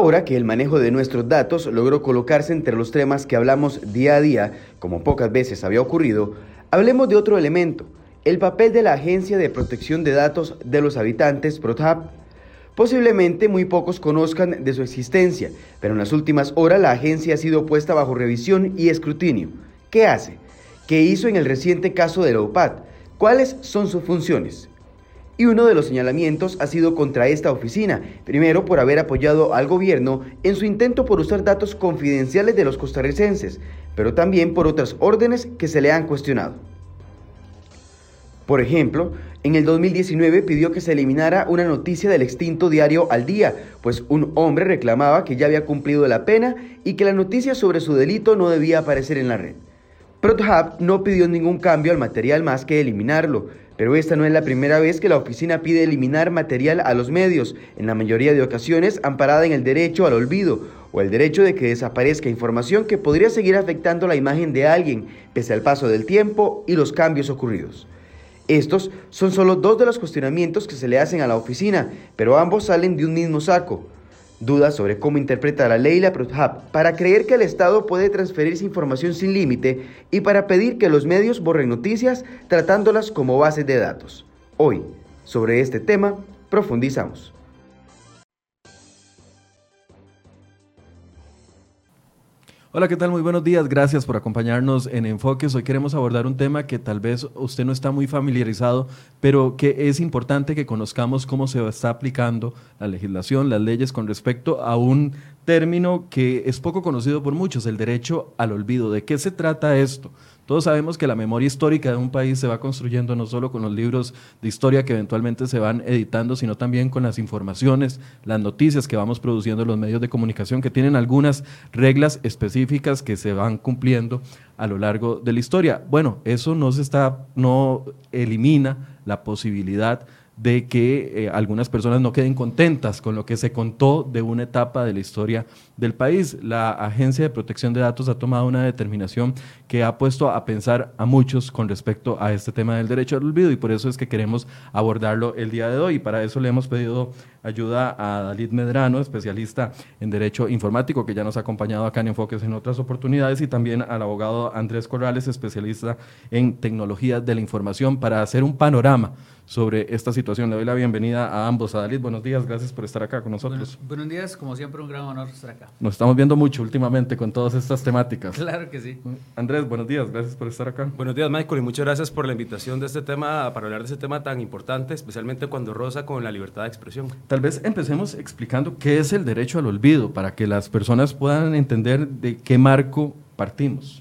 Ahora que el manejo de nuestros datos logró colocarse entre los temas que hablamos día a día, como pocas veces había ocurrido, hablemos de otro elemento, el papel de la Agencia de Protección de Datos de los Habitantes, PROTHAB. Posiblemente muy pocos conozcan de su existencia, pero en las últimas horas la agencia ha sido puesta bajo revisión y escrutinio. ¿Qué hace? ¿Qué hizo en el reciente caso de la UPAD? ¿Cuáles son sus funciones? Y uno de los señalamientos ha sido contra esta oficina, primero por haber apoyado al gobierno en su intento por usar datos confidenciales de los costarricenses, pero también por otras órdenes que se le han cuestionado. Por ejemplo, en el 2019 pidió que se eliminara una noticia del extinto diario Al Día, pues un hombre reclamaba que ya había cumplido la pena y que la noticia sobre su delito no debía aparecer en la red. ProtHub no pidió ningún cambio al material más que eliminarlo, pero esta no es la primera vez que la oficina pide eliminar material a los medios, en la mayoría de ocasiones amparada en el derecho al olvido o el derecho de que desaparezca información que podría seguir afectando la imagen de alguien, pese al paso del tiempo y los cambios ocurridos. Estos son solo dos de los cuestionamientos que se le hacen a la oficina, pero ambos salen de un mismo saco. Dudas sobre cómo interpreta la ley la PROTHAB para creer que el Estado puede transferirse información sin límite y para pedir que los medios borren noticias tratándolas como bases de datos. Hoy, sobre este tema, profundizamos. Hola, ¿qué tal? Muy buenos días. Gracias por acompañarnos en Enfoques. Hoy queremos abordar un tema que tal vez usted no está muy familiarizado, pero que es importante que conozcamos cómo se está aplicando la legislación, las leyes con respecto a un término que es poco conocido por muchos, el derecho al olvido. ¿De qué se trata esto? Todos sabemos que la memoria histórica de un país se va construyendo no solo con los libros de historia que eventualmente se van editando, sino también con las informaciones, las noticias que vamos produciendo en los medios de comunicación, que tienen algunas reglas específicas que se van cumpliendo a lo largo de la historia. Bueno, eso no se está, no elimina la posibilidad de que eh, algunas personas no queden contentas con lo que se contó de una etapa de la historia del país. La Agencia de Protección de Datos ha tomado una determinación que ha puesto a pensar a muchos con respecto a este tema del derecho al olvido y por eso es que queremos abordarlo el día de hoy. Y para eso le hemos pedido ayuda a Dalit Medrano, especialista en Derecho Informático, que ya nos ha acompañado acá en Enfoques en otras oportunidades, y también al abogado Andrés Corrales, especialista en tecnología de la información, para hacer un panorama sobre esta situación. Le doy la bienvenida a ambos. A Dalit, buenos días, gracias por estar acá con nosotros. buenos días, como siempre, un gran honor estar acá. Nos estamos viendo mucho últimamente con todas estas temáticas. Claro que sí. Andrés, buenos días, gracias por estar acá. Buenos días, Michael, y muchas gracias por la invitación de este tema, para hablar de este tema tan importante, especialmente cuando rosa con la libertad de expresión. Tal vez empecemos explicando qué es el derecho al olvido, para que las personas puedan entender de qué marco partimos.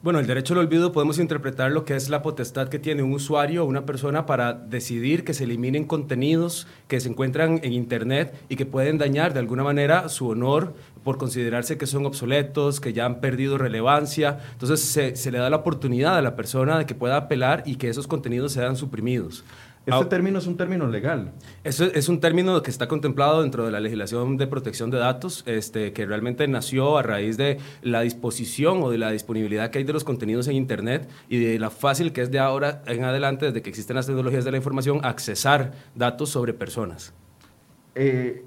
Bueno, el derecho al olvido podemos interpretar lo que es la potestad que tiene un usuario o una persona para decidir que se eliminen contenidos que se encuentran en Internet y que pueden dañar de alguna manera su honor por considerarse que son obsoletos, que ya han perdido relevancia. Entonces se, se le da la oportunidad a la persona de que pueda apelar y que esos contenidos sean suprimidos. Este ah, término es un término legal. Eso es un término que está contemplado dentro de la legislación de protección de datos, este, que realmente nació a raíz de la disposición o de la disponibilidad que hay de los contenidos en Internet y de la fácil que es de ahora en adelante, desde que existen las tecnologías de la información, accesar datos sobre personas. Eh,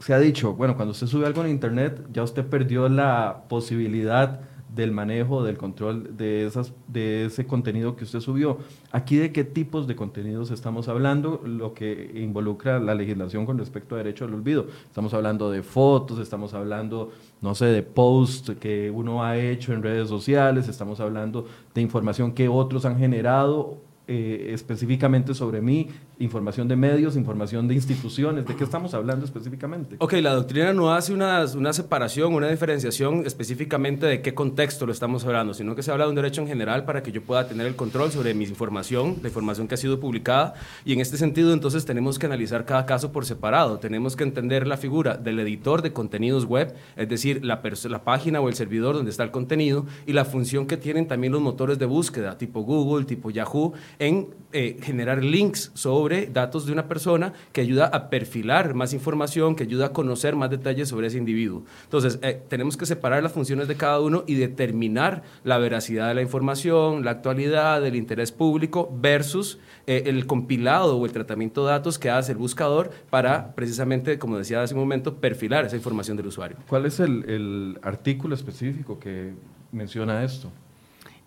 se ha dicho, bueno, cuando usted sube algo en Internet, ya usted perdió la posibilidad del manejo, del control de, esas, de ese contenido que usted subió. Aquí de qué tipos de contenidos estamos hablando, lo que involucra la legislación con respecto a derecho al olvido. Estamos hablando de fotos, estamos hablando, no sé, de posts que uno ha hecho en redes sociales, estamos hablando de información que otros han generado eh, específicamente sobre mí, información de medios, información de instituciones, ¿de qué estamos hablando específicamente? Ok, la doctrina no hace una, una separación, una diferenciación específicamente de qué contexto lo estamos hablando, sino que se habla de un derecho en general para que yo pueda tener el control sobre mi información, la información que ha sido publicada, y en este sentido entonces tenemos que analizar cada caso por separado, tenemos que entender la figura del editor de contenidos web, es decir, la, la página o el servidor donde está el contenido, y la función que tienen también los motores de búsqueda, tipo Google, tipo Yahoo, en eh, generar links sobre datos de una persona que ayuda a perfilar más información, que ayuda a conocer más detalles sobre ese individuo. Entonces, eh, tenemos que separar las funciones de cada uno y determinar la veracidad de la información, la actualidad, el interés público versus eh, el compilado o el tratamiento de datos que hace el buscador para precisamente, como decía hace un momento, perfilar esa información del usuario. ¿Cuál es el artículo específico que menciona esto?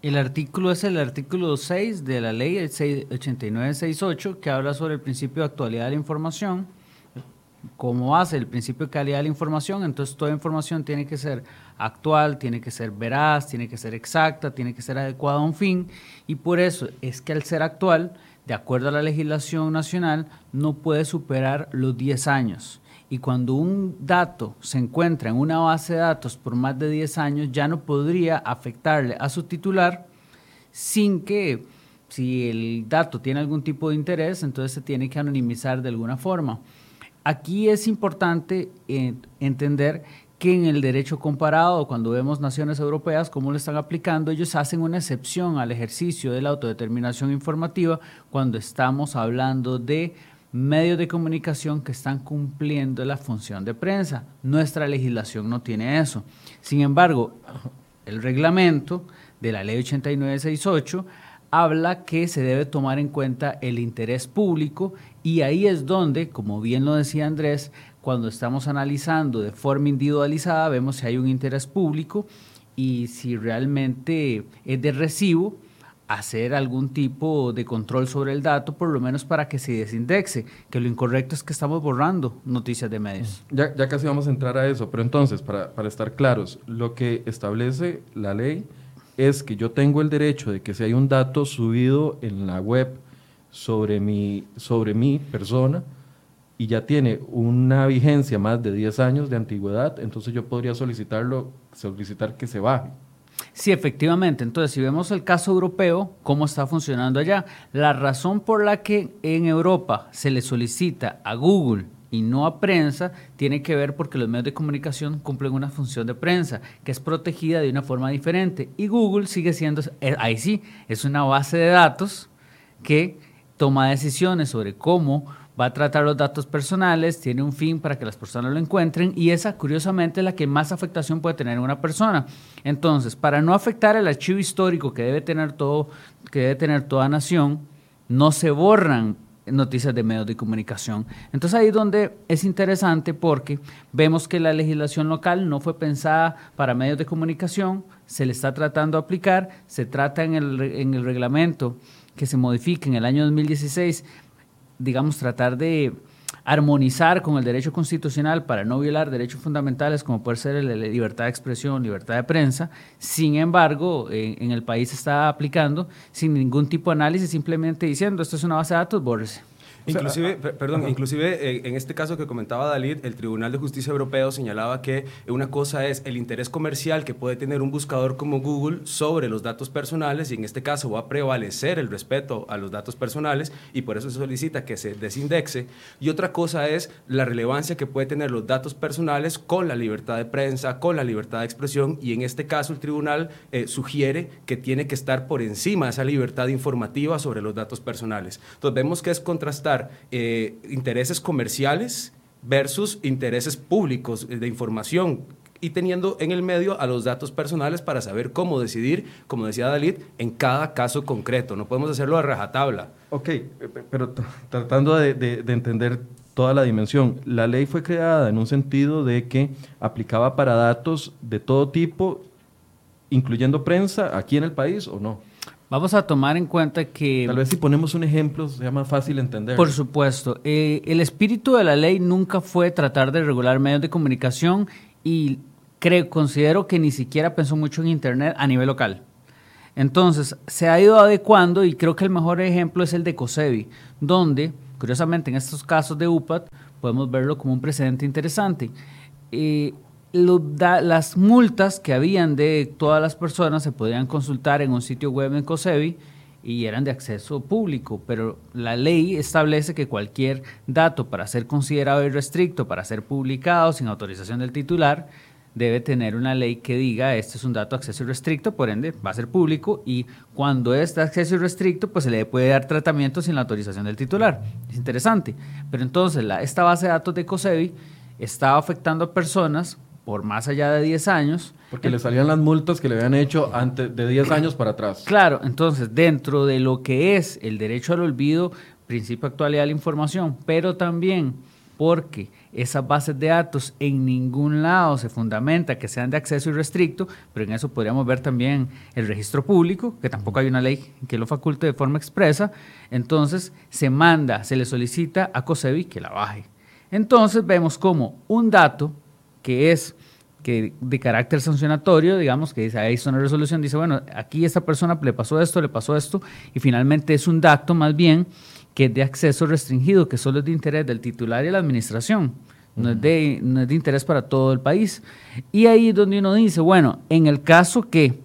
El artículo es el artículo 6 de la ley 8968 que habla sobre el principio de actualidad de la información. Como hace el principio de calidad de la información, entonces toda información tiene que ser actual, tiene que ser veraz, tiene que ser exacta, tiene que ser adecuada a un fin y por eso es que al ser actual, de acuerdo a la legislación nacional, no puede superar los 10 años. Y cuando un dato se encuentra en una base de datos por más de 10 años, ya no podría afectarle a su titular sin que, si el dato tiene algún tipo de interés, entonces se tiene que anonimizar de alguna forma. Aquí es importante eh, entender que en el derecho comparado, cuando vemos naciones europeas, cómo lo están aplicando, ellos hacen una excepción al ejercicio de la autodeterminación informativa cuando estamos hablando de medios de comunicación que están cumpliendo la función de prensa. Nuestra legislación no tiene eso. Sin embargo, el reglamento de la ley 8968 habla que se debe tomar en cuenta el interés público y ahí es donde, como bien lo decía Andrés, cuando estamos analizando de forma individualizada, vemos si hay un interés público y si realmente es de recibo hacer algún tipo de control sobre el dato, por lo menos para que se desindexe, que lo incorrecto es que estamos borrando noticias de medios. Ya, ya casi vamos a entrar a eso, pero entonces, para, para estar claros, lo que establece la ley es que yo tengo el derecho de que si hay un dato subido en la web sobre mi, sobre mi persona y ya tiene una vigencia más de 10 años de antigüedad, entonces yo podría solicitarlo, solicitar que se baje. Sí, efectivamente. Entonces, si vemos el caso europeo, cómo está funcionando allá, la razón por la que en Europa se le solicita a Google y no a prensa tiene que ver porque los medios de comunicación cumplen una función de prensa que es protegida de una forma diferente y Google sigue siendo, eh, ahí sí, es una base de datos que toma decisiones sobre cómo va a tratar los datos personales, tiene un fin para que las personas lo encuentren y esa, curiosamente, es la que más afectación puede tener en una persona. Entonces, para no afectar el archivo histórico que debe tener todo, que debe tener toda nación, no se borran noticias de medios de comunicación. Entonces ahí es donde es interesante porque vemos que la legislación local no fue pensada para medios de comunicación, se le está tratando de aplicar, se trata en el, en el reglamento que se modifique en el año 2016 digamos, tratar de armonizar con el derecho constitucional para no violar derechos fundamentales como puede ser la libertad de expresión, libertad de prensa. Sin embargo, en el país se está aplicando sin ningún tipo de análisis, simplemente diciendo esto es una base de datos, bórrese. Inclusive, perdón, inclusive eh, en este caso que comentaba Dalit, el Tribunal de Justicia Europeo señalaba que una cosa es el interés comercial que puede tener un buscador como Google sobre los datos personales y en este caso va a prevalecer el respeto a los datos personales y por eso se solicita que se desindexe. Y otra cosa es la relevancia que puede tener los datos personales con la libertad de prensa, con la libertad de expresión y en este caso el tribunal eh, sugiere que tiene que estar por encima de esa libertad informativa sobre los datos personales. Entonces vemos que es eh, intereses comerciales versus intereses públicos de información y teniendo en el medio a los datos personales para saber cómo decidir, como decía Dalit, en cada caso concreto. No podemos hacerlo a rajatabla. Ok, pero tratando de, de, entender toda la dimensión, la ley fue creada en un sentido de que aplicaba para datos de todo tipo, incluyendo prensa, aquí en el país o no. Vamos a tomar en cuenta que... Tal vez si ponemos un ejemplo sea más fácil entender. Por supuesto. Eh, el espíritu de la ley nunca fue tratar de regular medios de comunicación y creo, considero que ni siquiera pensó mucho en Internet a nivel local. Entonces, se ha ido adecuando y creo que el mejor ejemplo es el de COSEBI, donde, curiosamente, en estos casos de UPAT, podemos verlo como un precedente interesante. Eh, las multas que habían de todas las personas se podían consultar en un sitio web en COSEBI y eran de acceso público, pero la ley establece que cualquier dato para ser considerado irrestricto, para ser publicado sin autorización del titular, debe tener una ley que diga este es un dato de acceso irrestricto, por ende va a ser público y cuando es de acceso irrestricto, pues se le puede dar tratamiento sin la autorización del titular. Es interesante. Pero entonces la, esta base de datos de COSEBI estaba afectando a personas por más allá de 10 años. Porque le salían las multas que le habían hecho antes de 10 años para atrás. Claro, entonces dentro de lo que es el derecho al olvido, principio de actualidad de la información, pero también porque esas bases de datos en ningún lado se fundamenta que sean de acceso irrestricto, pero en eso podríamos ver también el registro público, que tampoco hay una ley que lo faculte de forma expresa, entonces se manda, se le solicita a COSEBI que la baje. Entonces vemos como un dato que es que de carácter sancionatorio, digamos, que dice, ahí está una resolución, dice, bueno, aquí esta persona le pasó esto, le pasó esto, y finalmente es un dato más bien que es de acceso restringido, que solo es de interés del titular y de la administración, no, es de, no es de interés para todo el país. Y ahí es donde uno dice, bueno, en el caso que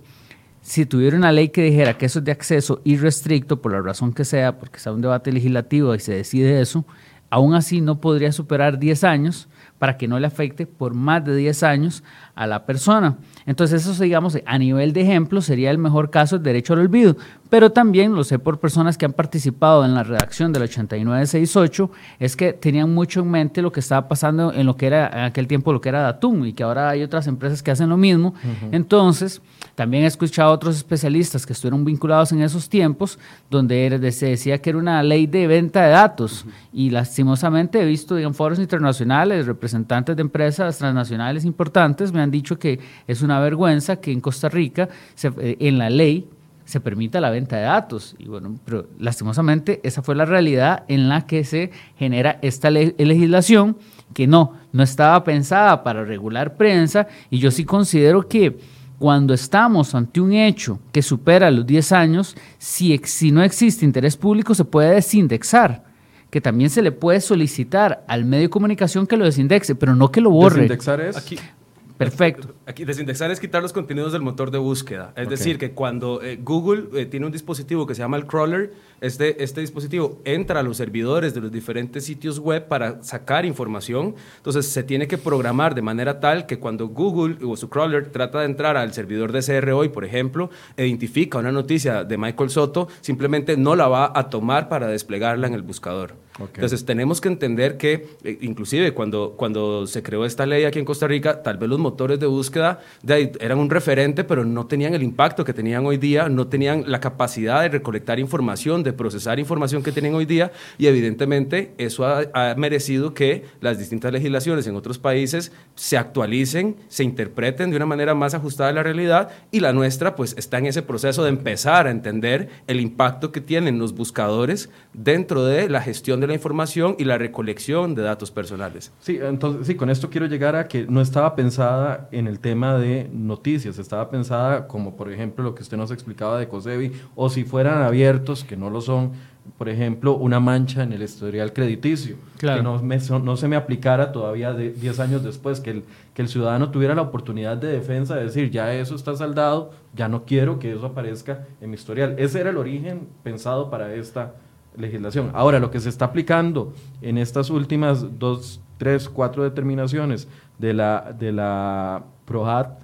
si tuviera una ley que dijera que eso es de acceso irrestricto, por la razón que sea, porque sea un debate legislativo y se decide eso, aún así no podría superar 10 años para que no le afecte por más de 10 años a la persona. Entonces eso, digamos, a nivel de ejemplo sería el mejor caso del derecho al olvido, pero también lo sé por personas que han participado en la redacción del 8968, es que tenían mucho en mente lo que estaba pasando en lo que era en aquel tiempo lo que era Datum y que ahora hay otras empresas que hacen lo mismo. Entonces, también he escuchado a otros especialistas que estuvieron vinculados en esos tiempos, donde se decía que era una ley de venta de datos. Y lastimosamente he visto en foros internacionales representantes de empresas transnacionales importantes me han dicho que es una vergüenza que en Costa Rica, eh, en la ley, se permita la venta de datos. Y bueno, pero lastimosamente esa fue la realidad en la que se genera esta legislación que no, no estaba pensada para regular prensa y yo sí considero que cuando estamos ante un hecho que supera los 10 años, si, si no existe interés público se puede desindexar que también se le puede solicitar al medio de comunicación que lo desindexe, pero no que lo borre. Desindexar es... Aquí, Perfecto. Aquí, desindexar es quitar los contenidos del motor de búsqueda. Es decir, que cuando eh, Google eh, tiene un dispositivo que se llama el crawler, este, este dispositivo entra a los servidores de los diferentes sitios web para sacar información. Entonces, se tiene que programar de manera tal que cuando Google o su crawler trata de entrar al servidor de CR hoy, por ejemplo, identifica una noticia de Michael Soto, simplemente no la va a tomar para desplegarla en el buscador. Entonces, tenemos que entender que, eh, inclusive cuando, cuando se creó esta ley aquí en Costa Rica, tal vez los motores de búsqueda eran un referente, pero no tenían el impacto que tenían hoy día, no tenían la capacidad de recolectar información, de procesar información que tienen hoy día y evidentemente eso ha, merecido que las distintas legislaciones en otros países se actualicen, se interpreten de una manera más ajustada a la realidad y la nuestra pues está en ese proceso de empezar a entender el impacto que tienen los buscadores dentro de la gestión de la información y la recolección de datos personales. Sí, entonces sí, con esto quiero llegar a que no estaba pensada en el tema de noticias, estaba pensada como por ejemplo lo que usted nos explicaba de COSEBI o si fueran abiertos, que no lo son, por ejemplo, una mancha en el historial crediticio, que no, no, se me aplicara todavía de 10 años después, que el, que el ciudadano tuviera la oportunidad de defensa, de decir, ya eso está saldado, ya no quiero que eso aparezca en mi historial. Ese era el origen pensado para esta legislación. Ahora, lo que se está aplicando en estas últimas dos, tres, cuatro determinaciones de la, de la PROHAT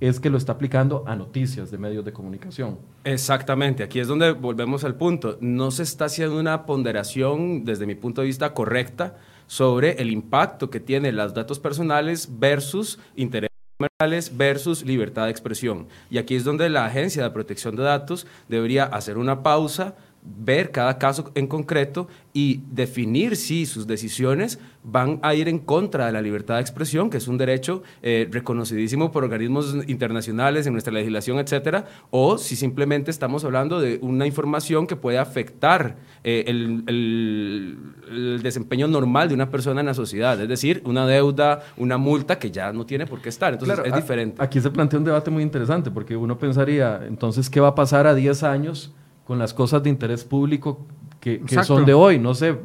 es que lo está aplicando a noticias de medios de comunicación. Exactamente, aquí es donde volvemos al punto. No se está haciendo una ponderación, desde mi punto de vista, correcta sobre el impacto que tienen los datos personales versus intereses comerciales versus libertad de expresión. Y aquí es donde la Agencia de Protección de Datos debería hacer una pausa, ver cada caso en concreto y definir si sus decisiones van a ir en contra de la libertad de expresión, que es un derecho eh, reconocidísimo por organismos internacionales en nuestra legislación, etcétera, o si simplemente estamos hablando de una información que puede afectar eh, el, el, desempeño normal de una persona en la sociedad, es decir, una deuda, una multa que ya no tiene por qué estar. Entonces es diferente. Aquí se plantea un debate muy interesante, porque uno pensaría, entonces, ¿qué va a pasar a 10 años? Con las cosas de interés público que, son de hoy. No sé,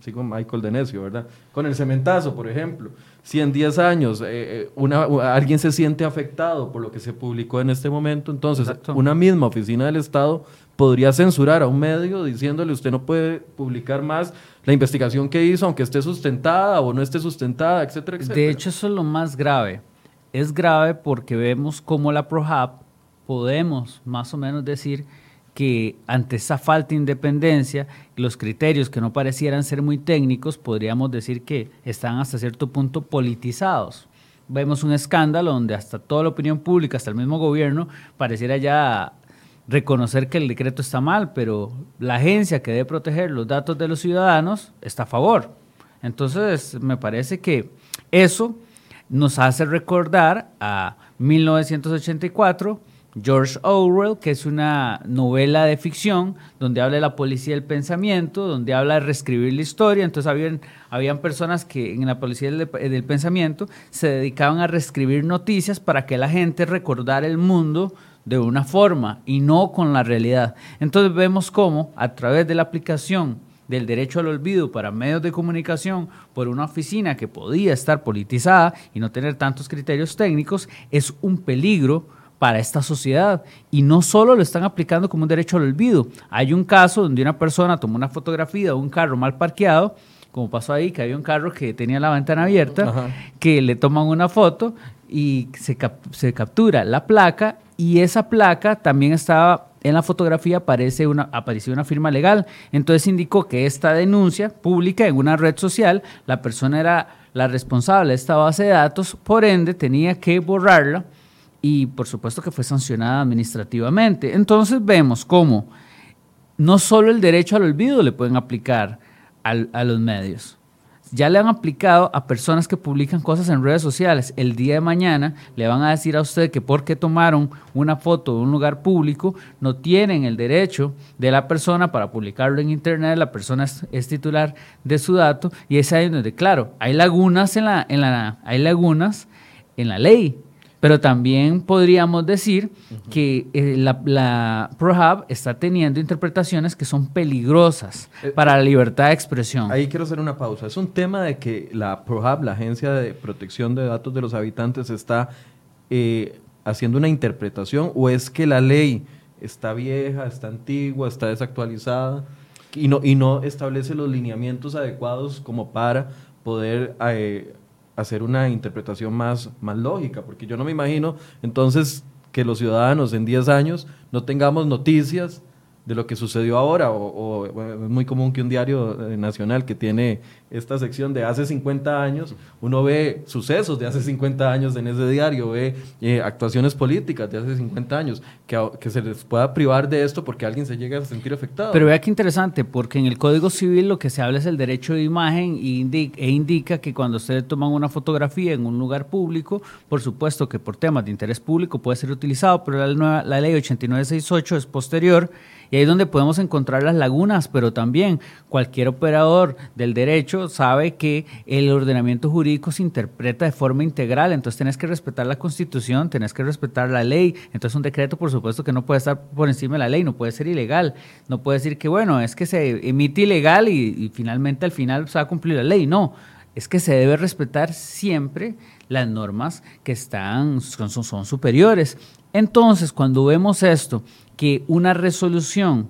sigo Michael Denesio, ¿verdad? Con el cementazo, por ejemplo. Si en 10 años eh, eh, una, alguien se siente afectado por lo que se publicó en este momento, entonces una misma oficina del Estado podría censurar a un medio diciéndole usted no puede publicar más la investigación que hizo, aunque esté sustentada o no esté sustentada, etcétera, etcétera. De hecho, eso es lo más grave es grave porque vemos cómo la ProHab podemos más o menos decir que ante esa falta de independencia, los criterios que no parecieran ser muy técnicos, podríamos decir que están hasta cierto punto politizados. Vemos un escándalo donde hasta toda la opinión pública, hasta el mismo gobierno, pareciera ya reconocer que el decreto está mal, pero la agencia que debe proteger los datos de los ciudadanos está a favor. Entonces, me parece que eso nos hace recordar a 1984, George Orwell, que es una novela de ficción donde habla de la policía del pensamiento, donde habla de reescribir la historia. Entonces habían, habían personas que en la policía del, del pensamiento se dedicaban a reescribir noticias para que la gente recordara el mundo de una forma y no con la realidad. Entonces vemos cómo a través de la aplicación del derecho al olvido para medios de comunicación por una oficina que podía estar politizada y no tener tantos criterios técnicos es un peligro para esta sociedad. Y no solo lo están aplicando como un derecho al olvido. Hay un caso donde una persona tomó una fotografía de un carro mal parqueado, como pasó ahí, que había un carro que tenía la ventana abierta, que le toman una foto y se, se captura la placa y esa placa también estaba en la fotografía aparece una, apareció una firma legal. Entonces indicó que esta denuncia pública en una red social, la persona era la responsable de esta base de datos, por ende tenía que borrarla y por supuesto que fue sancionada administrativamente. Entonces vemos cómo no solo el derecho al olvido le pueden aplicar a los medios, ya le han aplicado a personas que publican cosas en redes sociales. El día de mañana le van a decir a usted que porque tomaron una foto de un lugar público, no tienen el derecho de la persona para publicarlo en internet, la persona es, titular de su dato, y es ahí donde, claro, hay lagunas en la, en la, hay lagunas en la ley pero también podríamos decir que eh, la, la ProHub está teniendo interpretaciones que son peligrosas eh, para la libertad de expresión. Ahí quiero hacer una pausa. Es un tema de que la ProHub, la Agencia de Protección de Datos de los Habitantes, está eh, haciendo una interpretación o es que la ley está vieja, está antigua, está desactualizada y no, y no establece los lineamientos adecuados como para poder hacer una interpretación más, más lógica, porque yo no me imagino entonces que los ciudadanos en 10 años no tengamos noticias de lo que sucedió ahora, o, es muy común que un diario eh, nacional que tiene esta sección de hace 50 años, uno ve sucesos de hace 50 años en ese diario, ve eh, actuaciones políticas de hace 50 años, que, que, se les pueda privar de esto porque alguien se llega a sentir afectado. Pero vea qué interesante, porque en el Código Civil lo que se habla es el derecho de imagen e indica que cuando ustedes toman una fotografía en un lugar público, por supuesto que por temas de interés público puede ser utilizado, pero la, nueva, la ley 8968 es posterior y ahí es donde podemos encontrar las lagunas, pero también cualquier operador del derecho sabe que el ordenamiento jurídico se interpreta de forma integral, entonces tenés que respetar la constitución, tenés que respetar la ley, entonces un decreto por supuesto que no puede estar por encima de la ley, no puede ser ilegal, no puede decir que bueno, es que se emite ilegal y, finalmente al final se va a cumplir la ley, no, es que se debe respetar siempre las normas que están, son, son superiores. Entonces, cuando vemos esto que una resolución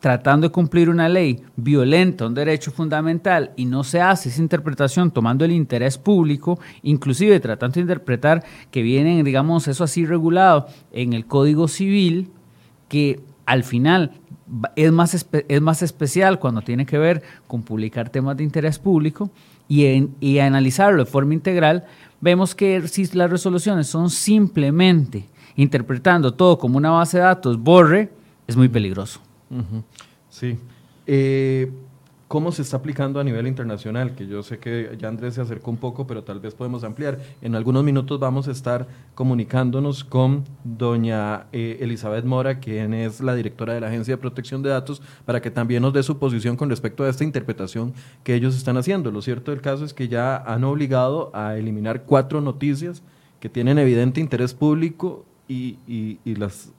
tratando de cumplir una ley violenta un derecho fundamental y no se hace esa interpretación tomando el interés público, inclusive tratando de interpretar que vienen, digamos, eso así regulado en el Código Civil, que al final es más, es más especial cuando tiene que ver con publicar temas de interés público y, en, y analizarlo de forma integral, vemos que si las resoluciones son simplemente interpretando todo como una base de datos, borre, es muy peligroso. Sí. Eh, ¿Cómo se está aplicando a nivel internacional? Que yo sé que ya Andrés se acercó un poco, pero tal vez podemos ampliar. En algunos minutos vamos a estar comunicándonos con doña eh, Elizabeth Mora, quien es la directora de la Agencia de Protección de Datos, para que también nos dé su posición con respecto a esta interpretación que ellos están haciendo. Lo cierto del caso es que ya han obligado a eliminar cuatro noticias que tienen evidente interés público y, las,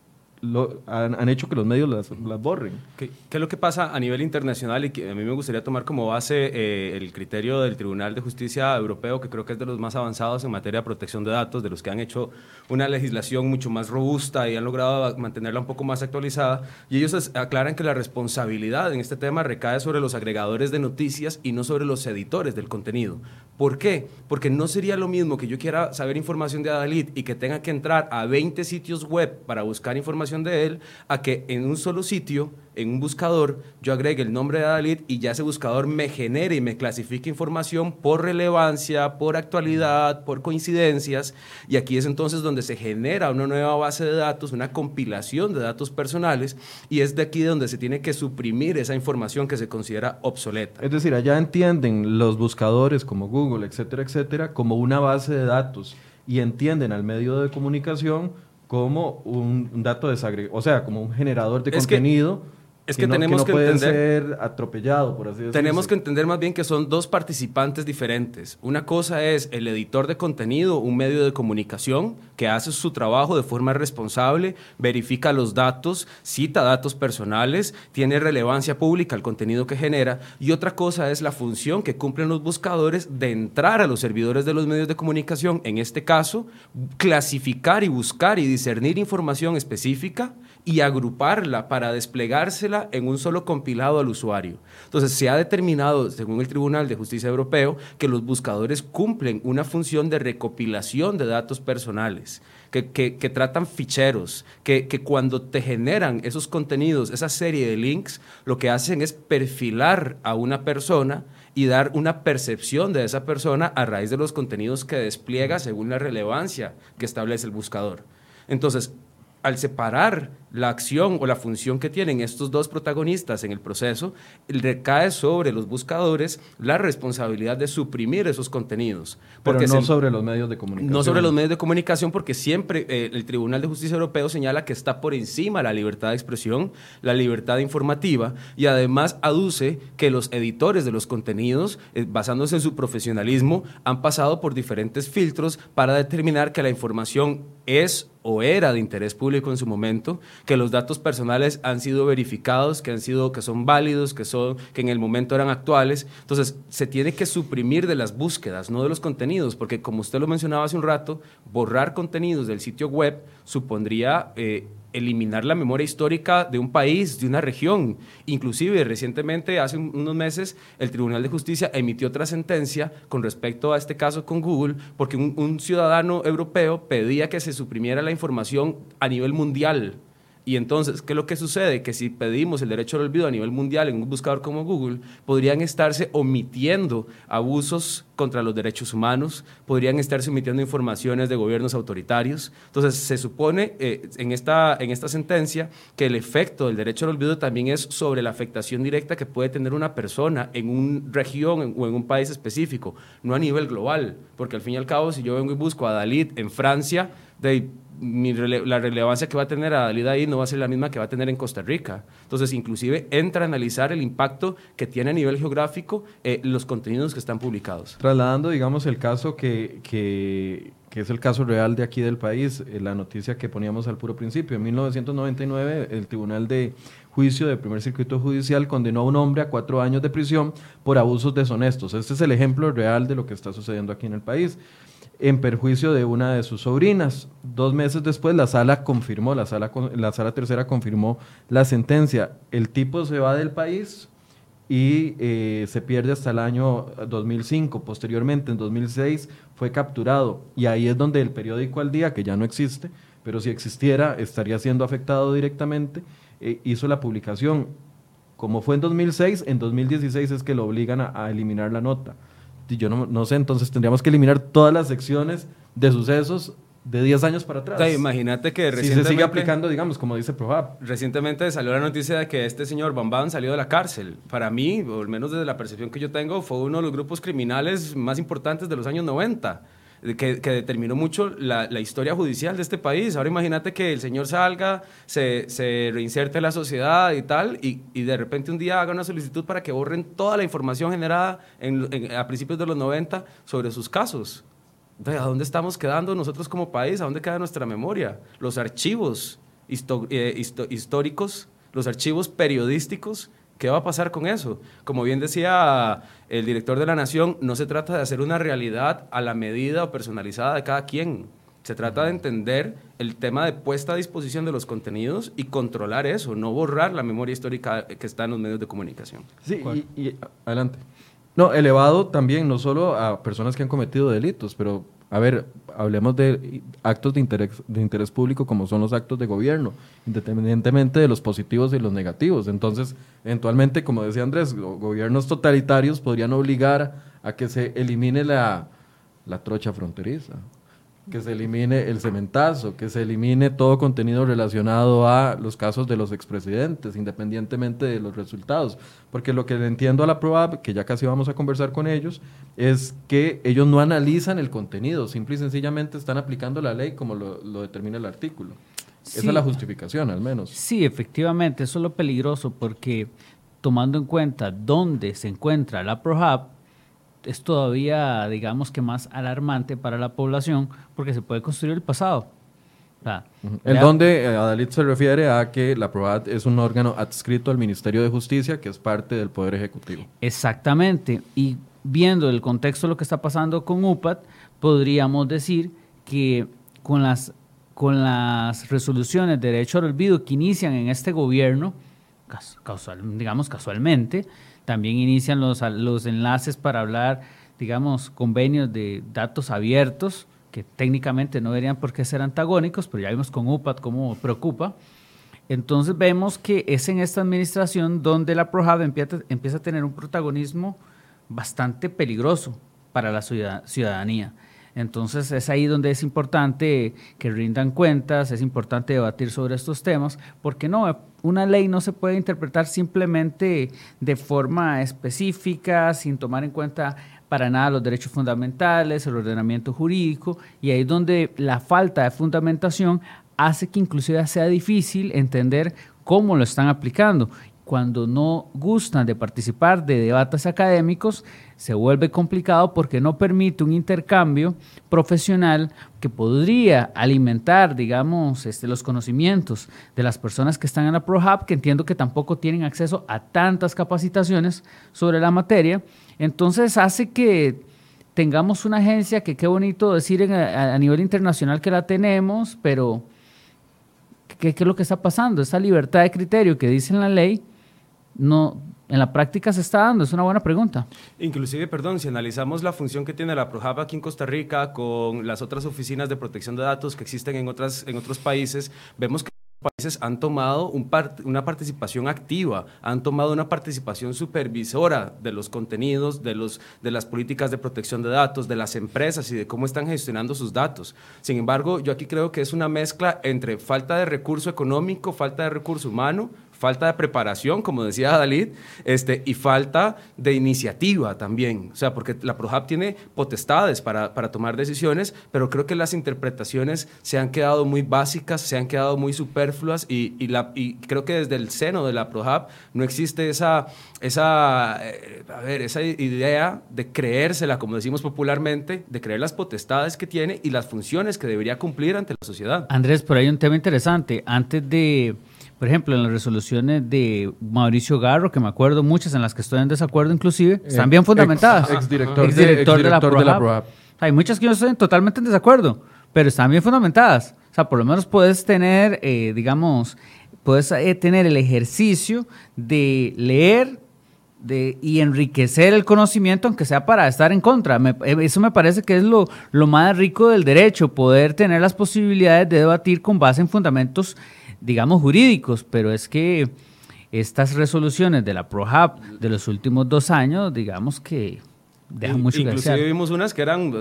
lo, han, hecho que los medios las, borren. ¿Qué, ¿Qué, es lo que pasa a nivel internacional? Y que a mí me gustaría tomar como base eh, el criterio del Tribunal de Justicia Europeo, que creo que es de los más avanzados en materia de protección de datos, de los que han hecho una legislación mucho más robusta y han logrado mantenerla un poco más actualizada. Y ellos aclaran que la responsabilidad en este tema recae sobre los agregadores de noticias y no sobre los editores del contenido. ¿Por qué? Porque no sería lo mismo que yo quiera saber información de Adalid y que tenga que entrar a 20 sitios web para buscar información de él, a que en un solo sitio, en un buscador, yo agregue el nombre de Adalid y ya ese buscador me genere y me clasifique información por relevancia, por actualidad, por coincidencias. Y aquí es entonces donde se genera una nueva base de datos, una compilación de datos personales, y es de aquí donde se tiene que suprimir esa información que se considera obsoleta. Es decir, allá entienden los buscadores como Google, etcétera, etcétera, como una base de datos y entienden al medio de comunicación como un, dato desagregado, o sea, como un generador de contenido. Es que, tenemos que, puede ser atropellado, por así decirlo. Tenemos que entender más bien que son dos participantes diferentes. Una cosa es el editor de contenido, un medio de comunicación que hace su trabajo de forma responsable, verifica los datos, cita datos personales, tiene relevancia pública el contenido que genera. Y otra cosa es la función que cumplen los buscadores de entrar a los servidores de los medios de comunicación, en este caso, clasificar y buscar y discernir información específica y agruparla para desplegársela en un solo compilado al usuario. Entonces, se ha determinado, según el Tribunal de Justicia Europeo, que los buscadores cumplen una función de recopilación de datos personales, que, tratan ficheros, que, que cuando te generan esos contenidos, esa serie de links, lo que hacen es perfilar a una persona y dar una percepción de esa persona a raíz de los contenidos que despliega según la relevancia que establece el buscador. Entonces, al separar la acción o la función que tienen estos dos protagonistas en el proceso, recae sobre los buscadores la responsabilidad de suprimir esos contenidos. Pero no sobre los medios de comunicación. No sobre los medios de comunicación, porque siempre eh, el Tribunal de Justicia Europeo señala que está por encima la libertad de expresión, la libertad informativa, y además aduce que los editores de los contenidos, eh, basándose en su profesionalismo, han pasado por diferentes filtros para determinar que la información es o era de interés público en su momento, que los datos personales han sido verificados, que han sido que son válidos, que son que en el momento eran actuales. Entonces, se tiene que suprimir de las búsquedas, no de los contenidos, porque como usted lo mencionaba hace un rato, borrar contenidos del sitio web supondría eh, eliminar la memoria histórica de un país, de una región. Inclusive recientemente, hace unos meses, el Tribunal de Justicia emitió otra sentencia con respecto a este caso con Google, porque un, un ciudadano europeo pedía que se suprimiera la información a nivel mundial y entonces, ¿qué es lo que sucede? Que si pedimos el derecho al olvido a nivel mundial en un buscador como Google, podrían estarse omitiendo abusos contra los derechos humanos, podrían estarse omitiendo informaciones de gobiernos autoritarios. Entonces, se supone eh, en, esta, en esta sentencia que el efecto del derecho al olvido también es sobre la afectación directa que puede tener una persona en una región o en un país específico, no a nivel global, porque al fin y al cabo, si yo vengo y busco a Dalit en Francia, de la relevancia que va a tener a Dalida ahí no va a ser la misma que va a tener en Costa Rica. Entonces, inclusive entra a analizar el impacto que tiene a nivel geográfico eh, los contenidos que están publicados. Trasladando, digamos, el caso que, que, es el caso real de aquí del país, eh, la noticia que poníamos al puro principio. En 1999, el Tribunal de Juicio de Primer Circuito Judicial condenó a un hombre a cuatro años de prisión por abusos deshonestos. Este es el ejemplo real de lo que está sucediendo aquí en el país en perjuicio de una de sus sobrinas. Dos meses después la sala confirmó, la sala, la sala tercera confirmó la sentencia. El tipo se va del país y eh, se pierde hasta el año 2005. Posteriormente, en 2006, fue capturado. Y ahí es donde el periódico Al Día, que ya no existe, pero si existiera, estaría siendo afectado directamente, eh, hizo la publicación. Como fue en 2006, en 2016 es que lo obligan a eliminar la nota yo no, sé, entonces tendríamos que eliminar todas las secciones de sucesos de 10 años para atrás. imagínate que recientemente... Si se sigue aplicando, digamos, como dice Profab. Recientemente salió la noticia de que este señor Bambán salió de la cárcel. Para mí, o al menos desde la percepción que yo tengo, fue uno de los grupos criminales más importantes de los años 90 que, determinó mucho la, historia judicial de este país. Ahora imagínate que el señor salga, se, se reinserte en la sociedad y tal, y, y, de repente un día haga una solicitud para que borren toda la información generada a principios de los 90 sobre sus casos. ¿a dónde estamos quedando nosotros como país? ¿A dónde queda nuestra memoria? Los archivos eh, históricos, los archivos periodísticos, ¿qué va a pasar con eso? Como bien decía el director de la Nación, no se trata de hacer una realidad a la medida o personalizada de cada quien. Se trata de entender el tema de puesta a disposición de los contenidos y controlar eso, no borrar la memoria histórica que está en los medios de comunicación. Sí, y, adelante. No, elevado también, no solo a personas que han cometido delitos, pero, a ver, hablemos de actos de interés, público como son los actos de gobierno, independientemente de los positivos y los negativos. Entonces, eventualmente, como decía Andrés, gobiernos totalitarios podrían obligar a que se elimine la, la trocha fronteriza que se elimine el cementazo, que se elimine todo contenido relacionado a los casos de los expresidentes, independientemente de los resultados. Porque lo que le entiendo a la prueba, que ya casi vamos a conversar con ellos, es que ellos no analizan el contenido, simple y sencillamente están aplicando la ley como lo, determina el artículo. Esa es la justificación, al menos. Sí, efectivamente, eso es lo peligroso, porque tomando en cuenta dónde se encuentra la ProHub, es todavía, digamos que más alarmante para la población porque se puede construir el pasado. en donde eh, Adalid se refiere a que la PROAD es un órgano adscrito al Ministerio de Justicia, que es parte del Poder Ejecutivo. Exactamente. Y viendo el contexto de lo que está pasando con UPAD, podríamos decir que con las, con las resoluciones de derecho al olvido que inician en este gobierno, casual, digamos casualmente, también inician los, los enlaces para hablar, digamos, convenios de datos abiertos, que técnicamente no deberían por qué ser antagónicos, pero ya vimos con UPAD cómo preocupa. Entonces vemos que es en esta administración donde la empieza, empieza a tener un protagonismo bastante peligroso para la ciudadanía. Entonces es ahí donde es importante que rindan cuentas, es importante debatir sobre estos temas, porque no, una ley no se puede interpretar simplemente de forma específica, sin tomar en cuenta para nada los derechos fundamentales, el ordenamiento jurídico, y ahí es donde la falta de fundamentación hace que inclusive sea difícil entender cómo lo están aplicando cuando no gustan de participar de debates académicos, se vuelve complicado porque no permite un intercambio profesional que podría alimentar, digamos, este, los conocimientos de las personas que están en la ProHub, que entiendo que tampoco tienen acceso a tantas capacitaciones sobre la materia. Entonces hace que tengamos una agencia que qué bonito decir a, nivel internacional que la tenemos, pero ¿qué, ¿qué, es lo que está pasando? Esa libertad de criterio que dice en la ley no, en la práctica se está dando? Es una buena pregunta. Inclusive, perdón, si analizamos la función que tiene la ProHub aquí en Costa Rica con las otras oficinas de protección de datos que existen en, otras, en otros países, vemos que países han tomado un una participación activa, han tomado una participación supervisora de los contenidos, de, los, de las políticas de protección de datos, de las empresas y de cómo están gestionando sus datos. Sin embargo, yo aquí creo que es una mezcla entre falta de recurso económico, falta de recurso humano, falta de preparación, como decía Dalid, este, y falta de iniciativa también. O sea, porque la ProHub tiene potestades para, para, tomar decisiones, pero creo que las interpretaciones se han quedado muy básicas, se han quedado muy superfluas y, y, la, y creo que desde el seno de la ProHub no existe esa, esa, eh, a ver, esa idea de creérsela, como decimos popularmente, de creer las potestades que tiene y las funciones que debería cumplir ante la sociedad. Andrés, por ahí un tema interesante. Antes de por ejemplo, en las resoluciones de Mauricio Garro, que me acuerdo muchas en las que estoy en desacuerdo inclusive, están bien fundamentadas. Ex, director, de, la Hay muchas que yo estoy totalmente en desacuerdo, pero están bien fundamentadas. O sea, por lo menos puedes tener, eh, digamos, puedes eh, tener el ejercicio de leer de, y enriquecer el conocimiento, aunque sea para estar en contra. Eh, eso me parece que es lo, lo más rico del derecho, poder tener las posibilidades de debatir con base en fundamentos digamos, jurídicos, pero es que estas resoluciones de la ProHub de los últimos dos años, digamos que deja mucho Inclusive vimos unas que eran,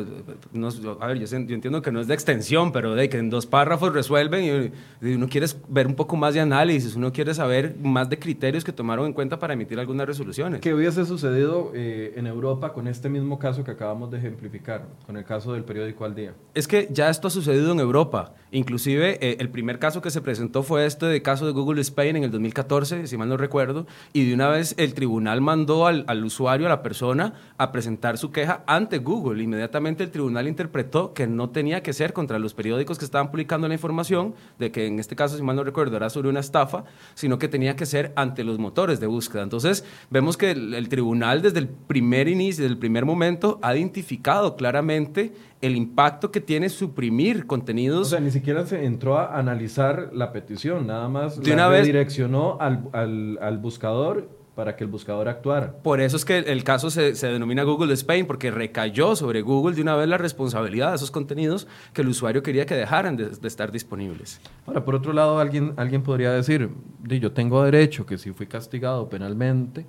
a ver, yo, entiendo que no es de extensión, pero de que en dos párrafos resuelven y, uno quiere ver un poco más de análisis, uno quiere saber más de criterios que tomaron en cuenta para emitir algunas resoluciones. ¿Qué hubiese sucedido eh, en Europa con este mismo caso que acabamos de ejemplificar, con el caso del periódico Al Día? Es que ya esto ha sucedido en Europa. Inclusive eh, el primer caso que se presentó fue este de caso de Google Spain en el 2014, si mal no recuerdo, y de una vez el tribunal mandó al, al usuario, a la persona, a presentar presentar su queja ante Google. Inmediatamente el tribunal interpretó que no tenía que ser contra los periódicos que estaban publicando la información, de que en este caso, si mal no recuerdo, era sobre una estafa, sino que tenía que ser ante los motores de búsqueda. Entonces, vemos que el, el tribunal desde el primer inicio, desde el primer momento, ha identificado claramente el impacto que tiene suprimir contenidos. O sea, ni siquiera se entró a analizar la petición, nada más De la una vez- redireccionó al, al, al buscador para que el buscador actuara. Por eso es que el caso se, se denomina Google Spain, porque recayó sobre Google de una vez la responsabilidad de esos contenidos que el usuario quería que dejaran de, de estar disponibles. Ahora, por otro lado, alguien, alguien podría decir, "Di, yo tengo derecho que si fui castigado penalmente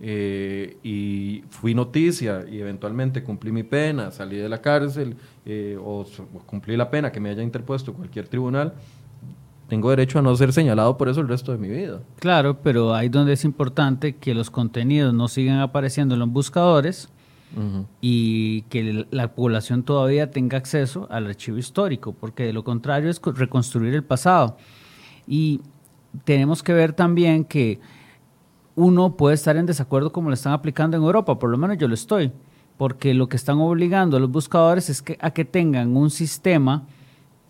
eh, y fui noticia y eventualmente cumplí mi pena, salí de la cárcel eh, o cumplí la pena que me haya interpuesto cualquier tribunal, tengo derecho a no ser señalado por eso el resto de mi vida. Claro, pero ahí donde es importante que los contenidos no sigan apareciendo en los buscadores y que la población todavía tenga acceso al archivo histórico, porque de lo contrario es co- reconstruir el pasado. Y tenemos que ver también que uno puede estar en desacuerdo como lo están aplicando en Europa, por lo menos yo lo estoy, porque lo que están obligando a los buscadores es que, a que tengan un sistema,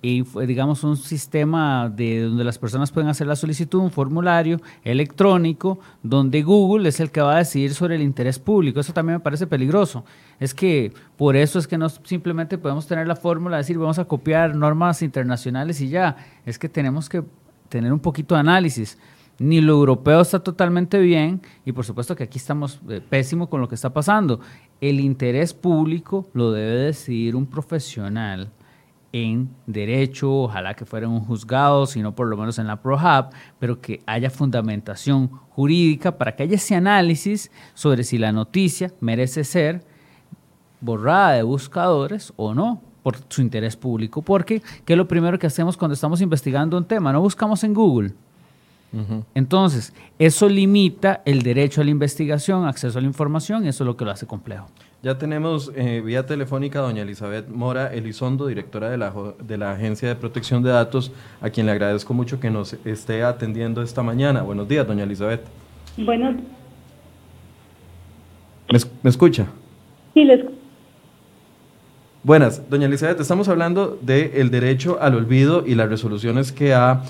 y digamos un sistema de donde las personas pueden hacer la solicitud, un formulario electrónico, donde Google es el que va a decidir sobre el interés público. Eso también me parece peligroso. Es que por eso es que no simplemente podemos tener la fórmula de decir vamos a copiar normas internacionales y ya. Es que tenemos que tener un poquito de análisis ni lo europeo está totalmente bien y por supuesto que aquí estamos eh, pésimo con lo que está pasando. El interés público lo debe decidir un profesional en derecho, ojalá que fuera en un juzgado, sino por lo menos en la ProHab, pero que haya fundamentación jurídica para que haya ese análisis sobre si la noticia merece ser borrada de buscadores o no por su interés público, porque ¿qué es lo primero que hacemos cuando estamos investigando un tema? No buscamos en Google. Entonces, eso limita el derecho a la investigación, acceso a la información, y eso es lo que lo hace complejo. Ya tenemos eh, vía telefónica a doña Elizabeth Mora Elizondo, directora de la, de la Agencia de Protección de Datos, a quien le agradezco mucho que nos esté atendiendo esta mañana. Buenos días, doña Elizabeth. Bueno, ¿Me, es- me escucha? sí, les Buenas, doña Elizabeth, estamos hablando del derecho al olvido y las resoluciones que, ha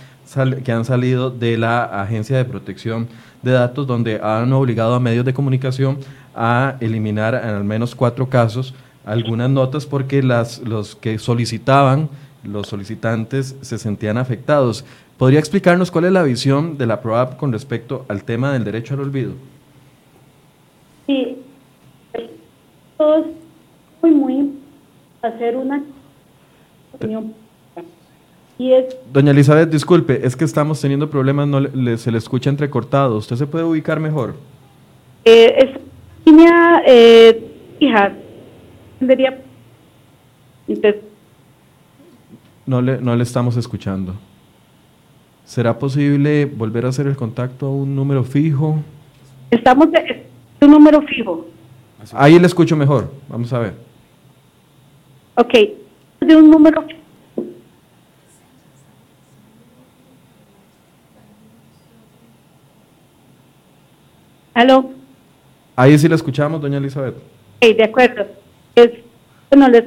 que han salido de la Agencia de Protección de Datos, donde han obligado a medios de comunicación a eliminar en al menos cuatro casos algunas notas porque las, los que solicitaban, los solicitantes, se sentían afectados. ¿Podría explicarnos cuál es la visión de la PROAP con respecto al tema del derecho al olvido? sí, todo es muy, muy hacer una opinión y es Doña Elizabeth, disculpe, es que estamos teniendo problemas, no le- le- se le escucha entrecortado. ¿Usted se puede ubicar mejor? eh, esta línea eh, hija entonces No le, no le estamos escuchando. ¿Será posible volver a hacer el contacto a un número fijo? estamos de, un número fijo Ahí le escucho mejor. Vamos a ver. ok de un número fijo aló Ahí sí le escuchamos, doña Elizabeth. Ok, de acuerdo. Es, bueno, les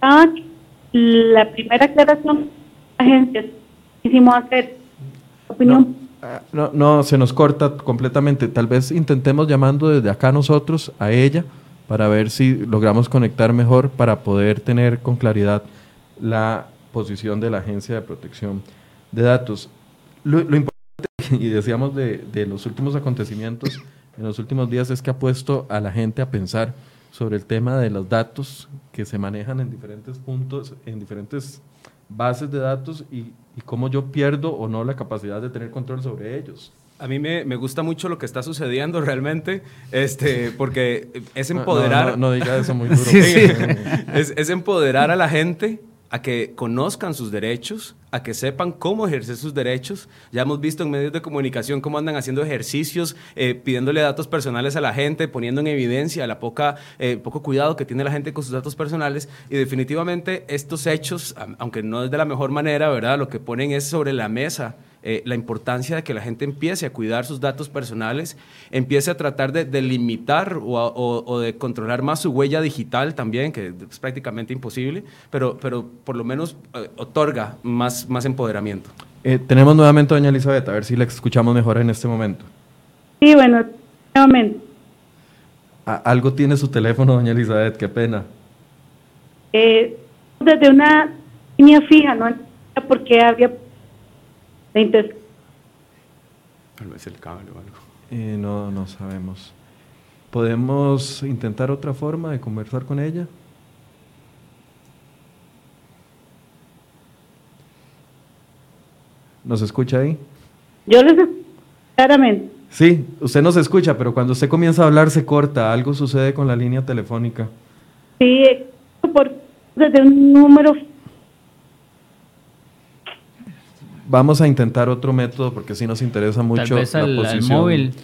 ah, la primera aclaración agencias quisimos hacer opinión. Ah, No, no, se nos corta completamente. Tal vez intentemos llamando desde acá nosotros a ella para ver si logramos conectar mejor para poder tener con claridad la posición de la Agencia de Protección de Datos. Lo, lo importante, y decíamos de, de los últimos acontecimientos en los últimos días, es que ha puesto a la gente a pensar sobre el tema de los datos que se manejan en diferentes puntos, en diferentes bases de datos y, y cómo yo pierdo o no la capacidad de tener control sobre ellos. A mí me, me gusta mucho lo que está sucediendo realmente, este, porque es No, no, empoderar, No, no diga eso muy duro. Sí, sí. es, es empoderar a la gente a que conozcan sus derechos, a que sepan cómo ejercer sus derechos. Ya hemos visto en medios de comunicación cómo andan haciendo ejercicios, eh, pidiéndole datos personales a la gente, poniendo en evidencia la poca, eh, poco cuidado que tiene la gente con sus datos personales. Y definitivamente estos hechos, aunque no es de la mejor manera, ¿verdad? Lo que ponen es sobre la mesa eh, la importancia de que la gente empiece a cuidar sus datos personales, empiece a tratar de, de limitar o, o, o, de controlar más su huella digital también, que es prácticamente imposible, pero, pero por lo menos eh, otorga más, más empoderamiento. Eh, tenemos nuevamente a doña Elizabeth, a ver si la escuchamos mejor en este momento. Sí, bueno, nuevamente. algo tiene su teléfono, doña Elizabeth, qué pena. Eh, desde una línea fija, no porque había Tal vez el cable o algo. Eh, no, no sabemos. ¿Podemos intentar otra forma de conversar con ella? ¿Nos escucha ahí? Yo les escucho claramente. Sí, usted nos escucha, pero cuando usted comienza a hablar se corta. Algo sucede con la línea telefónica. Sí, por, desde un número Vamos a intentar otro método porque sí nos interesa mucho Tal vez la al, posición móvil.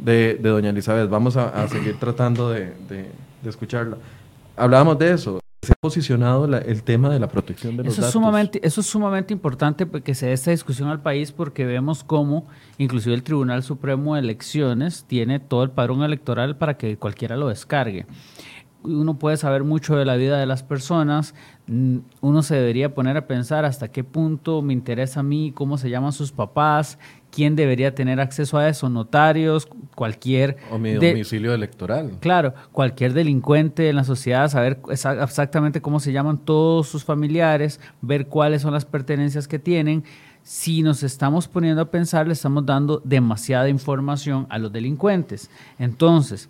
de, de doña Elizabeth. Vamos a, a seguir tratando de, de- de escucharla. Hablábamos de eso. Se ha posicionado la- el tema de la protección de los Eso es, datos. sumamente, eso es sumamente importante que se dé esta discusión al país porque vemos cómo inclusive el Tribunal Supremo de Elecciones tiene todo el padrón electoral para que cualquiera lo descargue. Uno puede saber mucho de la vida de las personas, mm, uno se debería poner a pensar hasta qué punto me interesa a mí, cómo se llaman sus papás, quién debería tener acceso a eso, notarios, cualquier... O mi de- domicilio electoral. Claro, cualquier delincuente en la sociedad, saber exa- exactamente cómo se llaman todos sus familiares, ver cuáles son las pertenencias que tienen. Si nos estamos poniendo a pensar, le estamos dando demasiada información a los delincuentes. Entonces,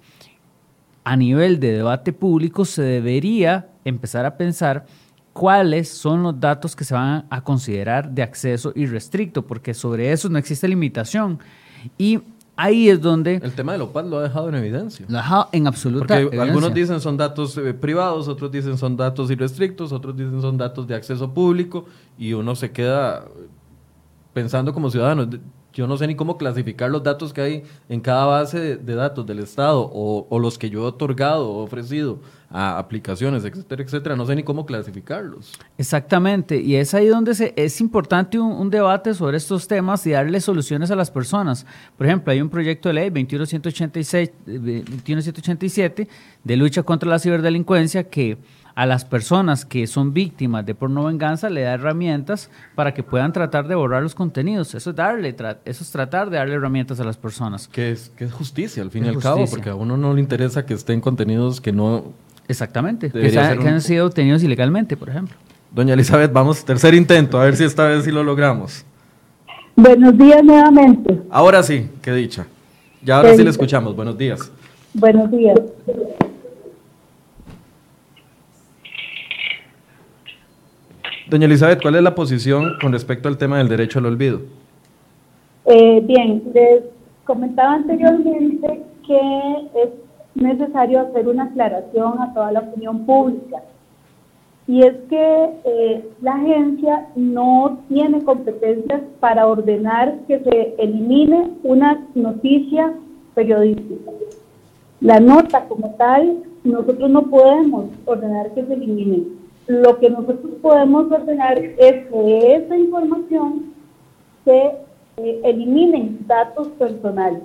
a nivel de debate público se debería empezar a pensar cuáles son los datos que se van a considerar de acceso irrestricto, porque sobre eso no existe limitación. Y ahí es donde El tema del OPAD lo ha dejado en evidencia. lo ha dejado en absoluta Porque evidencia. algunos dicen son datos eh, privados, otros dicen son datos irrestrictos, otros dicen son datos de acceso público y uno se queda eh, pensando como ciudadano. Yo no sé ni cómo clasificar los datos que hay en cada base de, datos del Estado o, los que yo he otorgado o ofrecido a aplicaciones, etcétera, etcétera. No sé ni cómo clasificarlos. Exactamente, y es ahí donde se, es importante un, un debate sobre estos temas y darle soluciones a las personas. Por ejemplo, hay un proyecto de ley 21186, eh, 21187 de lucha contra la ciberdelincuencia que a las personas que son víctimas de pornovenganza le da herramientas para que puedan tratar de borrar los contenidos. Eso es darle, tra- eso es tratar de darle herramientas a las personas. Que es, que es justicia, al fin y al cabo, porque a uno no le interesa que estén contenidos que no... Exactamente, que, que han sido obtenidos ilegalmente, por ejemplo. Doña Elizabeth, vamos, tercer intento, a ver si esta vez sí lo logramos. Buenos días nuevamente. Ahora sí, qué dicha. Ya ahora sí Sí. le escuchamos. Buenos días. Buenos días. Doña Elizabeth, ¿cuál es la posición con respecto al tema del derecho al olvido? Eh, bien, les comentaba anteriormente que es necesario hacer una aclaración a toda la opinión pública. Y es que eh, la agencia no tiene competencias para ordenar que se elimine una noticia periodística. La nota como tal, nosotros no podemos ordenar que se elimine. Lo que nosotros podemos ordenar es que esa información se eh, eliminen datos personales.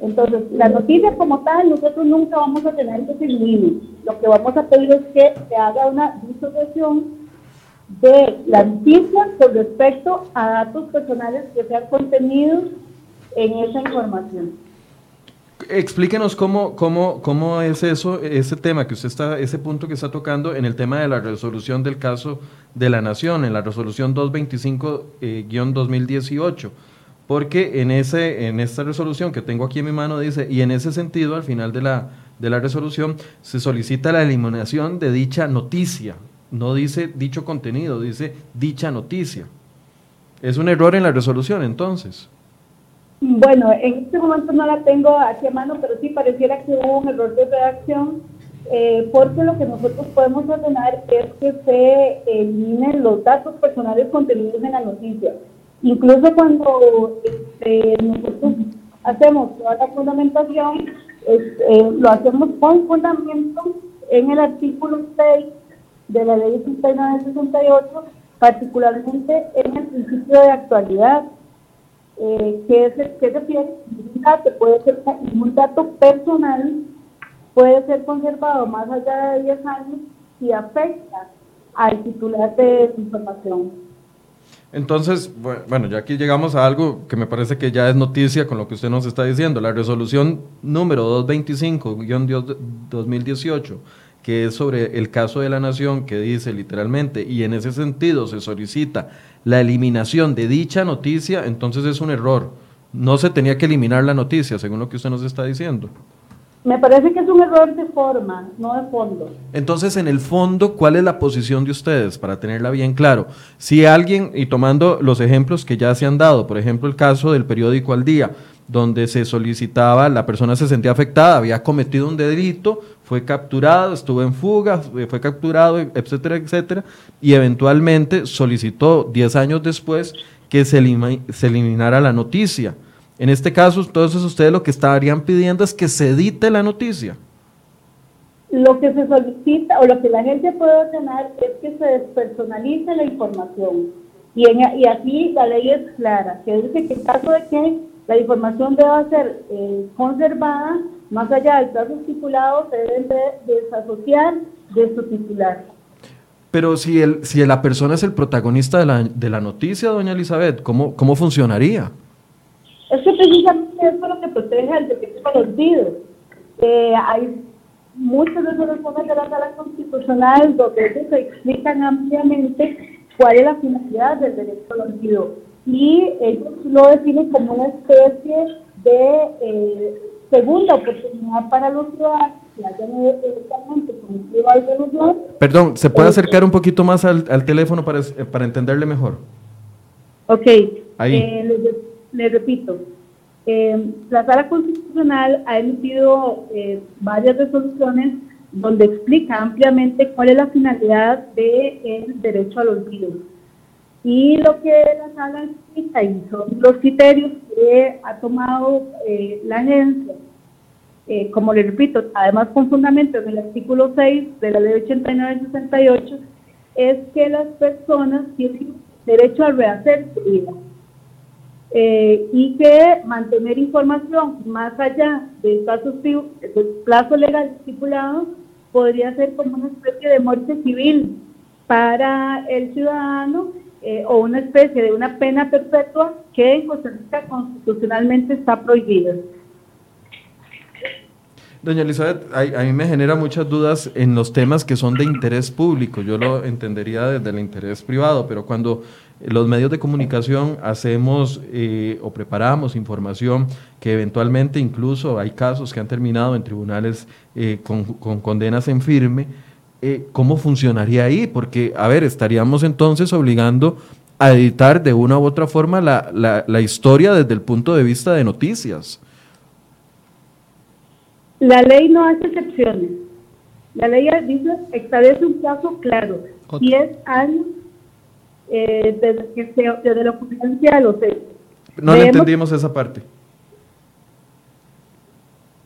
Entonces, la noticia como tal, nosotros nunca vamos a tener que se elimine. Lo que vamos a pedir es que se haga una disociación de la noticia con respecto a datos personales que sean contenidos en esa información. Explíquenos cómo, cómo, cómo es eso, ese tema que usted está, ese punto que está tocando en el tema de la resolución del caso de la Nación, en la resolución 225-2018. Porque en, ese, en esta resolución que tengo aquí en mi mano dice, y en ese sentido, al final de la, de la resolución, se solicita la eliminación de dicha noticia. No dice dicho contenido, dice dicha noticia. Es un error en la resolución, entonces. Bueno, en este momento no la tengo aquí a mano, pero sí pareciera que hubo un error de redacción, eh, porque lo que nosotros podemos ordenar es que se eliminen los datos personales contenidos en la noticia. Incluso cuando este, nosotros hacemos toda la fundamentación, eh, lo hacemos con fundamento en el artículo 6 de la ley 6968, particularmente en el principio de actualidad eh, ¿qué, se, ¿qué refiere? Un dato puede ser un dato personal, puede ser conservado más allá de 10 años si afecta al titular de información. Entonces, bueno, ya aquí llegamos a algo que me parece que ya es noticia con lo que usted nos está diciendo. La resolución número 225-2018, que es sobre el caso de la nación, que dice literalmente, y en ese sentido se solicita la eliminación de dicha noticia, entonces es un error. No se tenía que eliminar la noticia, según lo que usted nos está diciendo. Me parece que es un error de forma, no de fondo. Entonces, en el fondo, ¿cuál es la posición de ustedes para tenerla bien claro? Si alguien, y tomando los ejemplos que ya se han dado, por ejemplo, el caso del periódico Al Día, donde se solicitaba, la persona se sentía afectada, había cometido un delito, fue capturado, estuvo en fuga, fue capturado, etcétera, etcétera, y eventualmente solicitó 10 años después que se, se eliminara la noticia. En este caso, entonces ustedes lo que estarían pidiendo es que se edite la noticia. Lo que se solicita o lo que la agencia puede ordenar es que se despersonalice la información. Y, y aquí la ley es clara, que dice que en caso de que la información deba ser eh, conservada, más allá del plazo estipulado, se debe desasociar de su titular. Pero si, el, si la persona es el protagonista de la, de la noticia, doña Elizabeth, ¿cómo, cómo funcionaría? Es que precisamente eso es lo que protege al derecho al olvido. Eh, hay muchas resoluciones de la sala constitucional donde se explican ampliamente cuál es la finalidad del derecho al olvido. Y ellos lo definen como una especie de eh, segunda oportunidad para los ciudadanos Perdón, ¿se puede acercar un poquito más al, al teléfono para, para entenderle mejor? Ok. Ahí. Eh, le repito, eh, la Sala Constitucional ha emitido eh, varias resoluciones donde explica ampliamente cuál es la finalidad del derecho al olvido. Y lo que la Sala explica y son los criterios que ha tomado eh, la agencia, como le repito, además con fundamento en el artículo 6 de la ley 89-68, es que las personas tienen derecho a rehacer su vida eh, y que mantener información más allá del plazo, del plazo legal estipulado podría ser como una especie de muerte civil para el ciudadano eh, o una especie de una pena perpetua que en Costa Rica constitucionalmente está prohibida. Doña Elizabeth, a, mí me genera muchas dudas en los temas que son de interés público. Yo lo entendería desde el interés privado, pero cuando los medios de comunicación hacemos eh, o preparamos información que eventualmente incluso hay casos que han terminado en tribunales eh, con, condenas en firme, eh, ¿cómo funcionaría ahí? Porque, a ver, estaríamos entonces obligando a editar de una u otra forma la, la historia desde el punto de vista de noticias. La ley no hace excepciones. La ley dice, establece un plazo claro, 10 años eh, desde, que se, desde la ocurrencia de los hechos. No le entendimos esa parte.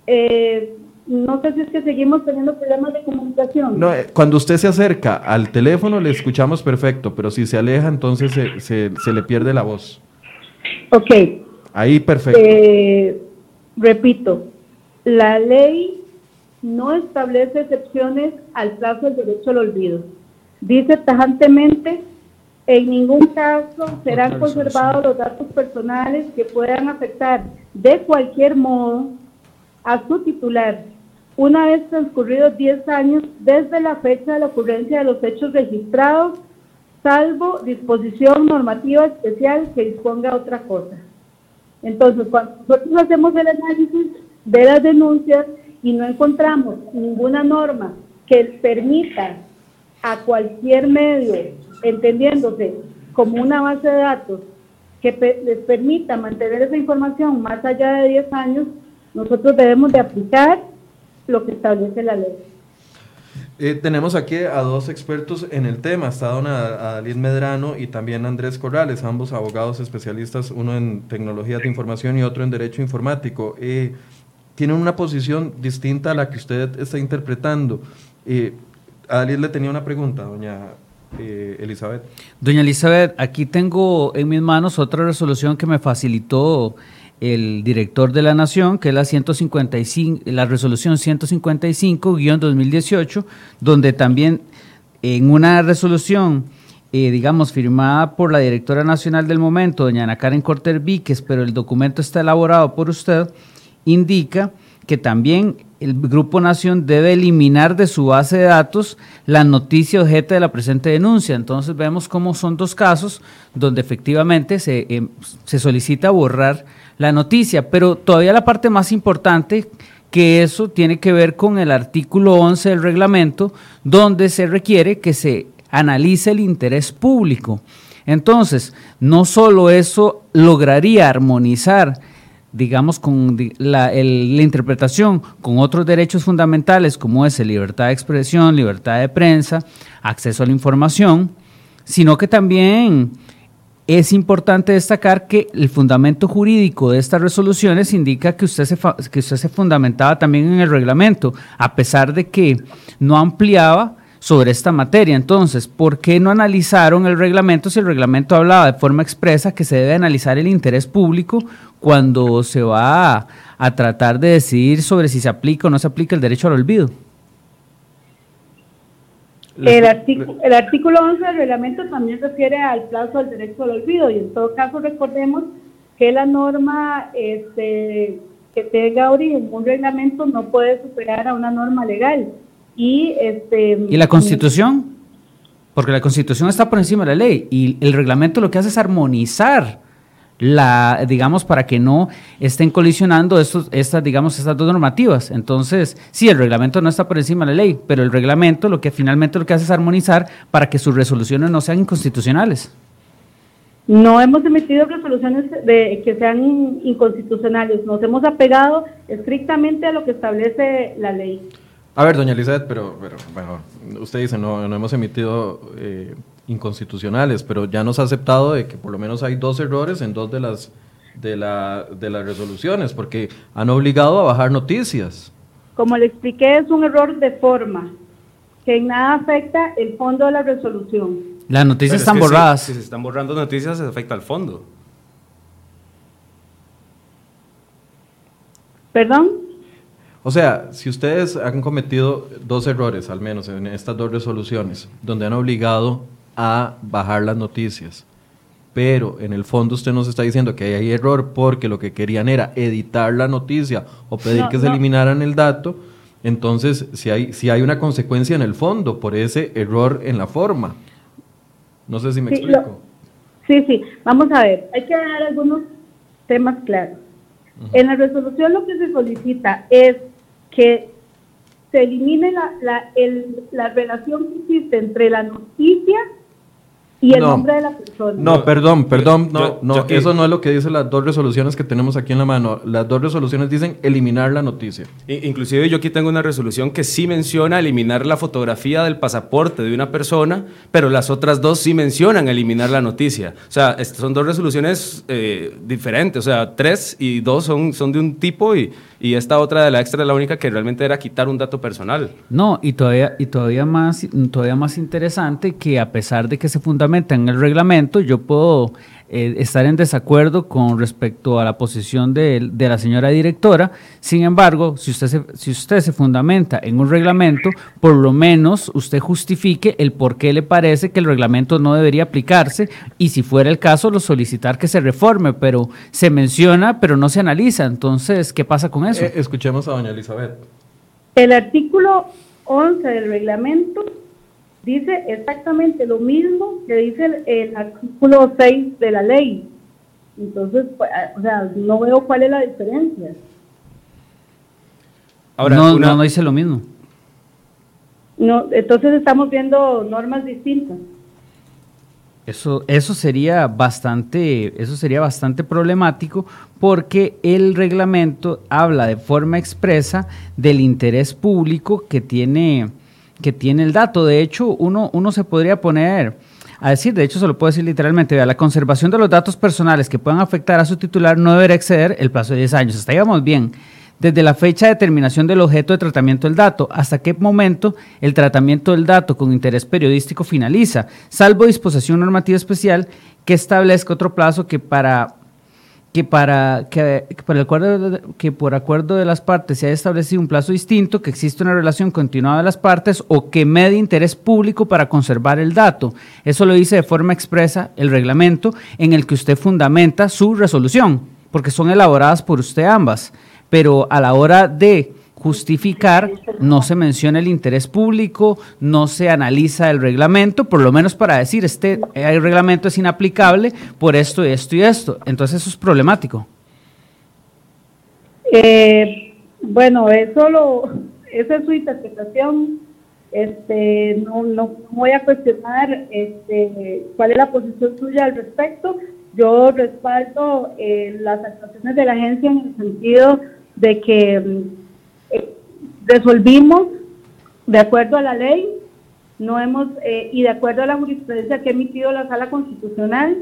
Eh, no sé si es que seguimos teniendo problemas de comunicación. No, eh, cuando usted se acerca al teléfono le escuchamos perfecto, pero si se aleja entonces se, se, se le pierde la voz. Ok. Ahí perfecto. Eh, repito, la ley no establece excepciones al plazo del derecho al olvido. Dice tajantemente, en ningún caso serán conservados los datos personales que puedan afectar de cualquier modo a su titular una vez transcurridos 10 años desde la fecha de la ocurrencia de los hechos registrados, salvo disposición normativa especial que disponga otra cosa. Entonces, cuando nosotros hacemos el análisis de las denuncias y no encontramos ninguna norma que permita a cualquier medio, entendiéndose como una base de datos, que les permita mantener esa información más allá de 10 años, nosotros debemos de aplicar lo que establece la ley. Eh, tenemos aquí a dos expertos en el tema, está don Adalid Medrano y también Andrés Corrales, ambos abogados especialistas, uno en tecnologías de información y otro en derecho informático. Eh, tienen una posición distinta a la que usted está interpretando. Eh, a le tenía una pregunta, doña eh, Elizabeth. Doña Elizabeth, aquí tengo en mis manos otra resolución que me facilitó el director de la Nación, que es la, 155, la resolución 155-2018, donde también en una resolución, eh, digamos, firmada por la directora nacional del momento, doña Ana Karen Corter Víquez, pero el documento está elaborado por usted, indica que también el Grupo Nación debe eliminar de su base de datos la noticia objeto de la presente denuncia. Entonces vemos cómo son dos casos donde efectivamente se, eh, se solicita borrar la noticia, pero todavía la parte más importante que eso tiene que ver con el artículo 11 del reglamento, donde se requiere que se analice el interés público. Entonces, no solo eso lograría armonizar digamos, con la, interpretación con otros derechos fundamentales como es libertad de expresión, libertad de prensa, acceso a la información, sino que también es importante destacar que el fundamento jurídico de estas resoluciones indica que usted, se, que usted se fundamentaba también en el reglamento, a pesar de que no ampliaba sobre esta materia. Entonces, ¿por qué no analizaron el reglamento si el reglamento hablaba de forma expresa que se debe analizar el interés público cuando se va a, a tratar de decidir sobre si se aplica o no se aplica el derecho al olvido? El, artículo, el artículo 11 del reglamento también refiere al plazo del derecho al olvido y en todo caso recordemos que la norma este, que tenga origen un reglamento no puede superar a una norma legal. Y, este, ¿Y la constitución? Porque la constitución está por encima de la ley y el reglamento lo que hace es armonizar la, digamos, para que no estén colisionando estos, estas, digamos, estas dos normativas. Entonces, sí, el reglamento no está por encima de la ley, pero el reglamento lo que finalmente lo que hace es armonizar para que sus resoluciones no sean inconstitucionales. No hemos emitido resoluciones de, que sean inconstitucionales, nos hemos apegado estrictamente a lo que establece la ley. A ver, doña Elizabeth, pero, pero bueno, usted dice, no, no hemos emitido... Eh, inconstitucionales, pero ya nos ha aceptado de que por lo menos hay dos errores en dos de las, de, la, de las resoluciones, porque han obligado a bajar noticias. Como le expliqué, es un error de forma, que en nada afecta el fondo de la resolución. Las noticias están borradas. Si, se están borrando noticias, se afecta al fondo. ¿Perdón? O sea, si ustedes han cometido dos errores, al menos en estas dos resoluciones, donde han obligado a bajar las noticias. Pero en el fondo usted nos está diciendo que hay error porque lo que querían era editar la noticia o pedir que se eliminaran el dato. Entonces, si hay, si hay una consecuencia en el fondo por ese error en la forma. No sé si me explico. sí, sí. Vamos a ver. Hay que dar algunos temas claros. En la resolución lo que se solicita es que se elimine la, la, el, la relación que existe entre la noticia y el nombre de la persona. No, perdón, perdón, no, no, eso no es lo que dicen las dos resoluciones que tenemos aquí en la mano. Las dos resoluciones dicen eliminar la noticia. Inclusive yo aquí tengo una resolución que sí menciona eliminar la fotografía del pasaporte de una persona, pero las otras dos sí mencionan eliminar la noticia. O sea, son dos resoluciones eh, diferentes, o sea, tres y dos son, son de un tipo y, y esta otra de la extra es la única que realmente era quitar un dato personal. No, y todavía, y todavía, más, todavía más interesante que a pesar de que se fundamenta en el reglamento, yo puedo eh, estar en desacuerdo con respecto a la posición de, de, la señora directora. Sin embargo, si usted, se, si usted se fundamenta en un reglamento, por lo menos usted justifique el por qué le parece que el reglamento no debería aplicarse y si fuera el caso, lo solicitar que se reforme, pero se menciona, pero no se analiza. Entonces, ¿qué pasa con eso? Eh, escuchemos a doña Elizabeth. El artículo 11 del reglamento dice exactamente lo mismo que dice el, artículo 6 de la ley. Entonces, pues, ah, o sea, no veo cuál es la diferencia. Ahora, no, no, dice lo mismo. No, entonces estamos viendo normas distintas. Eso, eso sería bastante, eso sería bastante problemático porque el reglamento habla de forma expresa del interés público que tiene, que tiene el dato. De hecho, uno, uno se podría poner a decir, de hecho se lo puedo decir literalmente, vea, la conservación de los datos personales que puedan afectar a su titular no deberá exceder el plazo de 10 años. Hasta bien. desde la fecha de determinación del objeto de tratamiento del dato, hasta qué momento el tratamiento del dato con interés periodístico finaliza, salvo disposición normativa especial que establezca otro plazo que para que para que, por el acuerdo que por acuerdo de las partes se haya establecido un plazo distinto, que existe una relación continuada de las partes o que medie interés público para conservar el dato. Eso lo dice de forma expresa el reglamento en el que usted fundamenta su resolución, porque son elaboradas por usted ambas, pero a la hora de justificar, no se menciona el interés público, no se analiza el reglamento, por lo menos para decir, este el reglamento es inaplicable por esto, esto y esto. Entonces eso es problemático. Eh, bueno, eso lo, esa es su interpretación. Este, no, voy a cuestionar este, cuál es la posición suya al respecto. Yo respaldo eh, las actuaciones de la agencia en el sentido de que resolvimos de acuerdo a la ley, no hemos eh, y de acuerdo a la jurisprudencia que ha emitido la Sala Constitucional,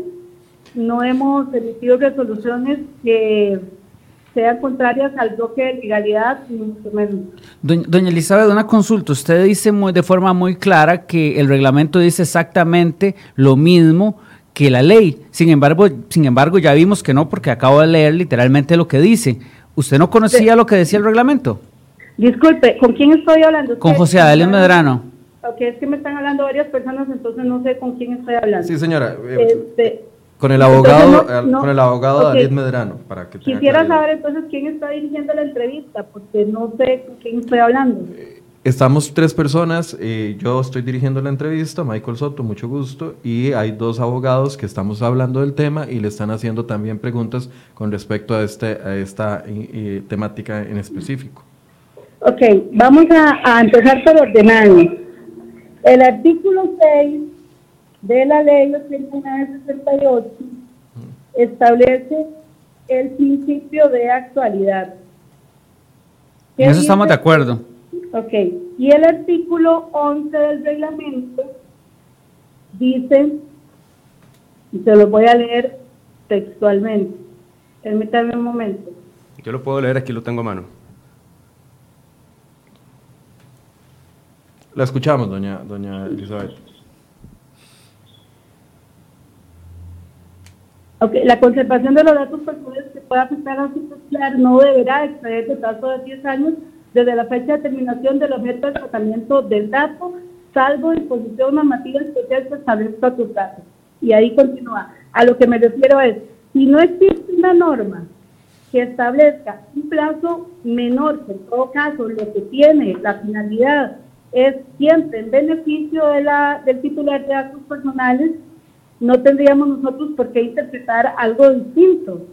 no hemos emitido resoluciones que sean contrarias al bloque de legalidad, mucho menos. Doña, Elizabeth, una consulta. Usted dice muy, de forma muy clara que el reglamento dice exactamente lo mismo que la ley. Sin embargo, sin embargo, ya vimos que no, porque acabo de leer literalmente lo que dice. ¿Usted no conocía lo que decía el reglamento? Disculpe, ¿con quién estoy hablando? Con José Adelio Medrano. Ok, es que me están hablando varias personas, entonces no sé con quién estoy hablando. Sí, señora. Eh, este, con el abogado, con el abogado David Medrano. Para que Quisiera saber entonces quién está dirigiendo la entrevista, porque no sé con quién estoy hablando. Eh, estamos tres personas, eh, yo estoy dirigiendo la entrevista, Michael Soto, mucho gusto, y hay dos abogados que estamos hablando del tema y le están haciendo también preguntas con respecto a, este, a esta temática en específico. Ok, vamos a, empezar por ordenarnos. El artículo 6 de la ley 8968 establece el principio de actualidad. En eso estamos de acuerdo. Ok, y el artículo 11 del reglamento dice, y se lo voy a leer textualmente. Permítame un momento. Yo lo puedo leer, aquí lo tengo a mano. La escuchamos, doña, doña Elizabeth. Okay. La conservación de los datos personales que pueda afectar a su social no deberá exceder el plazo de 10 años desde la fecha de terminación del objeto de tratamiento del dato, salvo disposición normativa especial que establezca tus datos. Y ahí continúa. A lo que me refiero es, si no existe una norma que establezca un plazo menor, que en todo caso lo que tiene la finalidad es siempre en beneficio de la, del titular de datos personales, no tendríamos nosotros por qué interpretar algo distinto.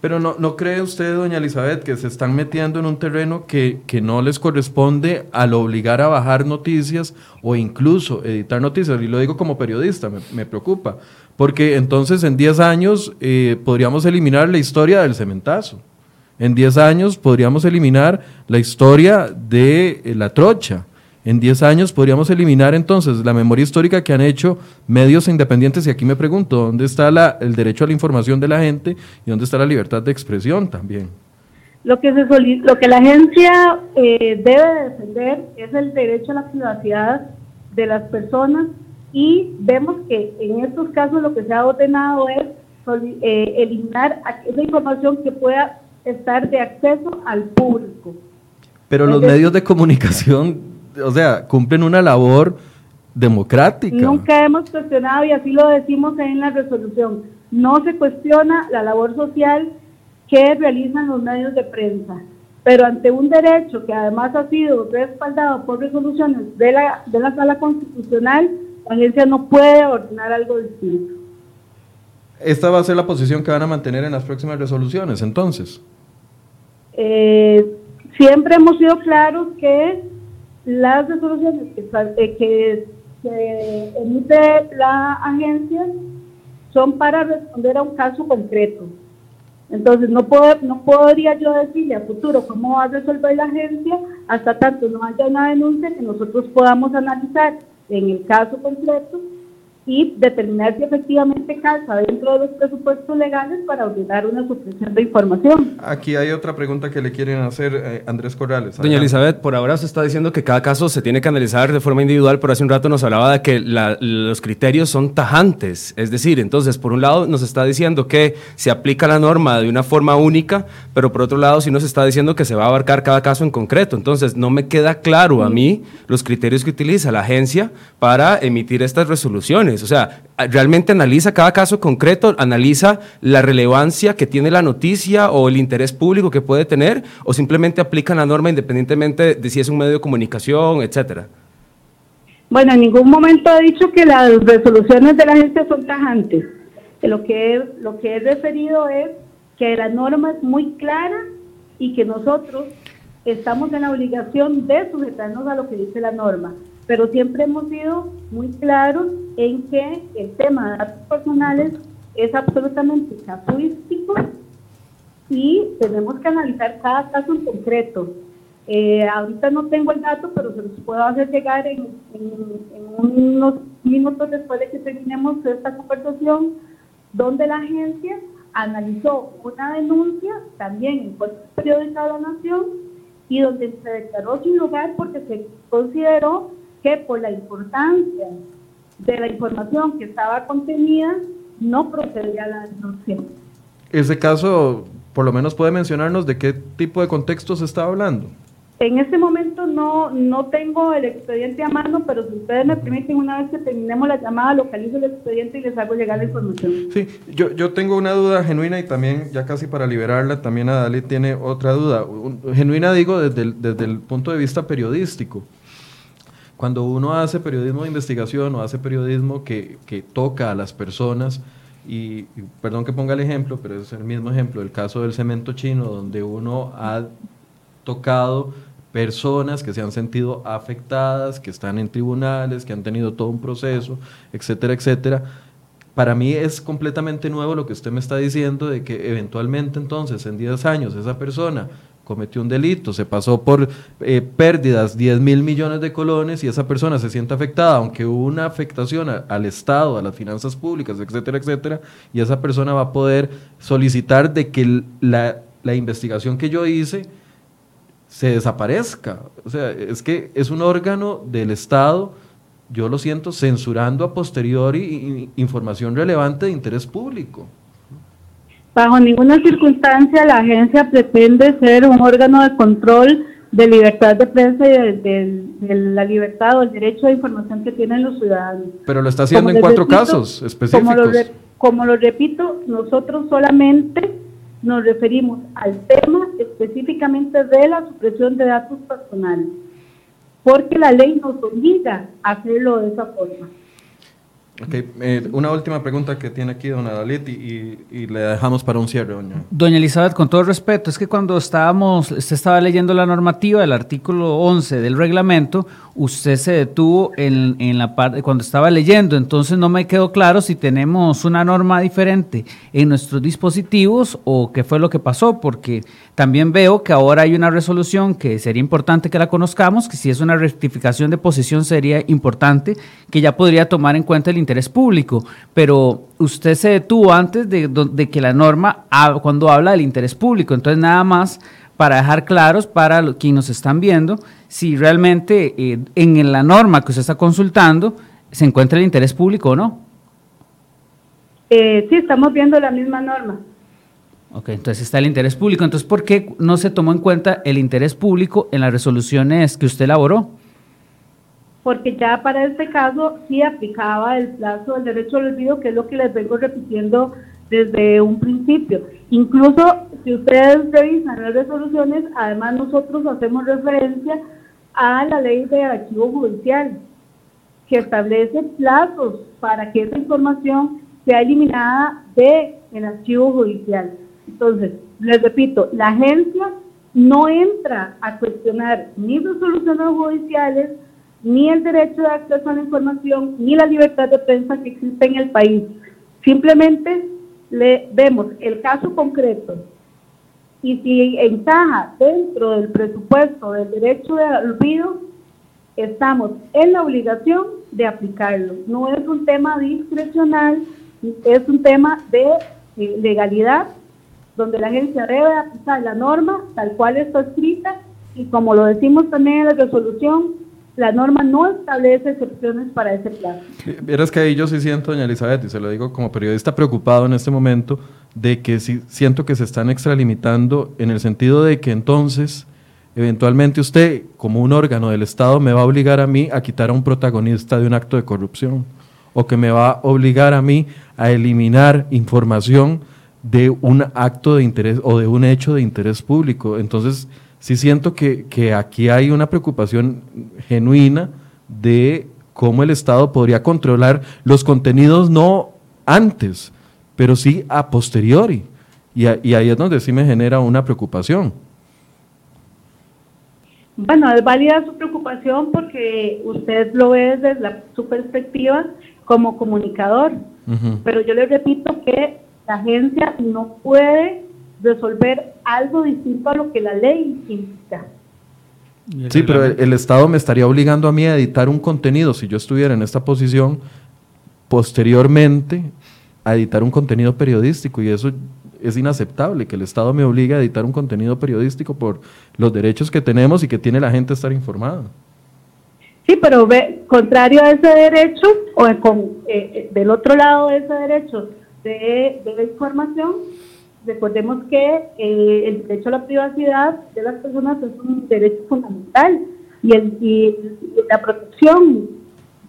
Pero no, ¿no cree usted, doña Elizabeth, que se están metiendo en un terreno que, que, no les corresponde al obligar a bajar noticias o incluso editar noticias? Y lo digo como periodista, me, me preocupa. Porque entonces en 10 años eh, podríamos eliminar la historia del cementazo. En 10 años podríamos eliminar la historia de eh, la trocha en 10 años podríamos eliminar entonces la memoria histórica que han hecho medios independientes y aquí me pregunto, ¿dónde está la, el derecho a la información de la gente y dónde está la libertad de expresión también? Lo que, se lo que la agencia eh, debe defender es el derecho a la privacidad de las personas y vemos que en estos casos lo que se ha ordenado es eh, eliminar esa información que pueda estar de acceso al público. Pero los medios de comunicación o sea, cumplen una labor democrática. Nunca hemos cuestionado, y así lo decimos en la resolución, no se cuestiona la labor social que realizan los medios de prensa, pero ante un derecho que además ha sido respaldado por resoluciones de la, de la sala constitucional, la agencia no puede ordenar algo distinto. ¿Esta va a ser la posición que van a mantener en las próximas resoluciones, entonces? Eh, siempre hemos sido claros que las resoluciones que, que, emite la agencia son para responder a un caso concreto. Entonces, no, puedo, no podría yo decirle a futuro cómo va a resolver la agencia hasta tanto no haya una denuncia que nosotros podamos analizar en el caso concreto y determinar si efectivamente calza dentro de los presupuestos legales para ordenar una supresión de información. Aquí hay otra pregunta que le quieren hacer eh, Andrés Corrales. Doña Elizabeth, por ahora se está diciendo que cada caso se tiene que analizar de forma individual, pero hace un rato nos hablaba de que los criterios son tajantes. Es decir, entonces, por un lado nos está diciendo que se aplica la norma de una forma única, pero por otro lado sí nos está diciendo que se va a abarcar cada caso en concreto. Entonces, no me queda claro a mí los criterios que utiliza la agencia para emitir estas resoluciones. O sea, realmente analiza cada caso concreto, analiza la relevancia que tiene la noticia o el interés público que puede tener, o simplemente aplica la norma independientemente de si es un medio de comunicación, etcétera. Bueno, en ningún momento he dicho que las resoluciones de la agencia son tajantes. Lo que, lo que he referido es que la norma es muy clara y que nosotros estamos en la obligación de sujetarnos a lo que dice la norma pero siempre hemos sido muy claros en que el tema de datos personales es absolutamente casuístico y tenemos que analizar cada caso en concreto. Eh, ahorita no tengo el dato, pero se los puedo hacer llegar en, unos minutos después de que terminemos esta conversación, donde la agencia analizó una denuncia también en el periódico de la Nación y donde se declaró sin lugar porque se consideró que por la importancia de la información que estaba contenida, no procedía la denuncia. Ese caso, por lo menos puede mencionarnos de qué tipo de contexto se está hablando. En este momento no, no tengo el expediente a mano, pero si ustedes me permiten, una vez que terminemos la llamada, localizo el expediente y les hago llegar la información. Sí, yo, yo tengo una duda genuina y también, ya casi para liberarla, también Adalí tiene otra duda. Genuina digo desde desde el punto de vista periodístico. Cuando uno hace periodismo de investigación o hace periodismo que, toca a las personas, y, perdón que ponga el ejemplo, pero es el mismo ejemplo, el caso del cemento chino, donde uno ha tocado personas que se han sentido afectadas, que están en tribunales, que han tenido todo un proceso, etcétera, etcétera. Para mí es completamente nuevo lo que usted me está diciendo de que eventualmente entonces en 10 años esa persona cometió un delito, se pasó por eh, pérdidas 10 mil millones de colones y esa persona se siente afectada, aunque hubo una afectación al Estado, a las finanzas públicas, etcétera, etcétera, y esa persona va a poder solicitar de que la, la investigación que yo hice se desaparezca. O sea, es que es un órgano del Estado, yo lo siento, censurando a posteriori información relevante de interés público. Bajo ninguna circunstancia la agencia pretende ser un órgano de control de libertad de prensa y de, la libertad o el derecho de información que tienen los ciudadanos. Pero lo está haciendo en cuatro casos específicos. Como lo, como lo repito, nosotros solamente nos referimos al tema específicamente de la supresión de datos personales, porque la ley nos obliga a hacerlo de esa forma. Okay. Eh, una última pregunta que tiene aquí don Adalit y, y, le dejamos para un cierre, doña. Doña Elizabeth, con todo respeto, es que cuando estábamos, usted estaba leyendo la normativa del artículo 11 del reglamento, usted se detuvo en, en la parte cuando estaba leyendo, entonces no me quedó claro si tenemos una norma diferente en nuestros dispositivos o qué fue lo que pasó, porque también veo que ahora hay una resolución que sería importante que la conozcamos, que si es una rectificación de posición sería importante, que ya podría tomar en cuenta el interés público, pero usted se detuvo antes de, de que la norma, cuando habla del interés público, entonces nada más para dejar claros para quienes nos están viendo si realmente eh, en la norma que usted está consultando se encuentra el interés público o no. Eh, sí, estamos viendo la misma norma. Ok, entonces está el interés público. Entonces, ¿por qué no se tomó en cuenta el interés público en las resoluciones que usted elaboró? Porque ya para este caso sí aplicaba el plazo del derecho al olvido, que es lo que les vengo repitiendo desde un principio. Incluso si ustedes revisan las resoluciones, además nosotros hacemos referencia a la ley de archivo judicial, que establece plazos para que esa información sea eliminada de el archivo judicial. Entonces, les repito, la agencia no entra a cuestionar ni resoluciones judiciales, ni el derecho de acceso a la información, ni la libertad de prensa que existe en el país. Simplemente le vemos el caso concreto y si encaja dentro del presupuesto del derecho de olvido, estamos en la obligación de aplicarlo. No es un tema discrecional, es un tema de eh, legalidad, donde la agencia debe aplicar la norma tal cual está escrita y como lo decimos también en la resolución, la norma no establece excepciones para ese plazo. Verás que ahí yo sí siento, doña Elizabeth, y se lo digo como periodista preocupado en este momento, de que sí siento que se están extralimitando en el sentido de que entonces eventualmente usted, como un órgano del Estado, me va a obligar a mí a quitar a un protagonista de un acto de corrupción, o que me va a obligar a mí a eliminar información de un acto de interés o de un hecho de interés público. Entonces, sí siento que, que aquí hay una preocupación genuina de cómo el Estado podría controlar los contenidos no antes, pero sí a posteriori. Y, y ahí es donde sí me genera una preocupación. Bueno, es válida su preocupación porque usted lo ve desde la, su perspectiva como comunicador, pero yo le repito que la agencia no puede resolver algo distinto a lo que la ley indica. Sí, pero el, el, Estado me estaría obligando a mí a editar un contenido, si yo estuviera en esta posición, posteriormente a editar un contenido periodístico y eso es inaceptable que el Estado me obligue a editar un contenido periodístico por los derechos que tenemos y que tiene la gente a estar informada. Sí, pero ve, contrario a ese derecho, o con, eh, eh, del otro lado de ese derecho de, de la información, recordemos que eh, el derecho a la privacidad de las personas es un derecho fundamental y, el, y la protección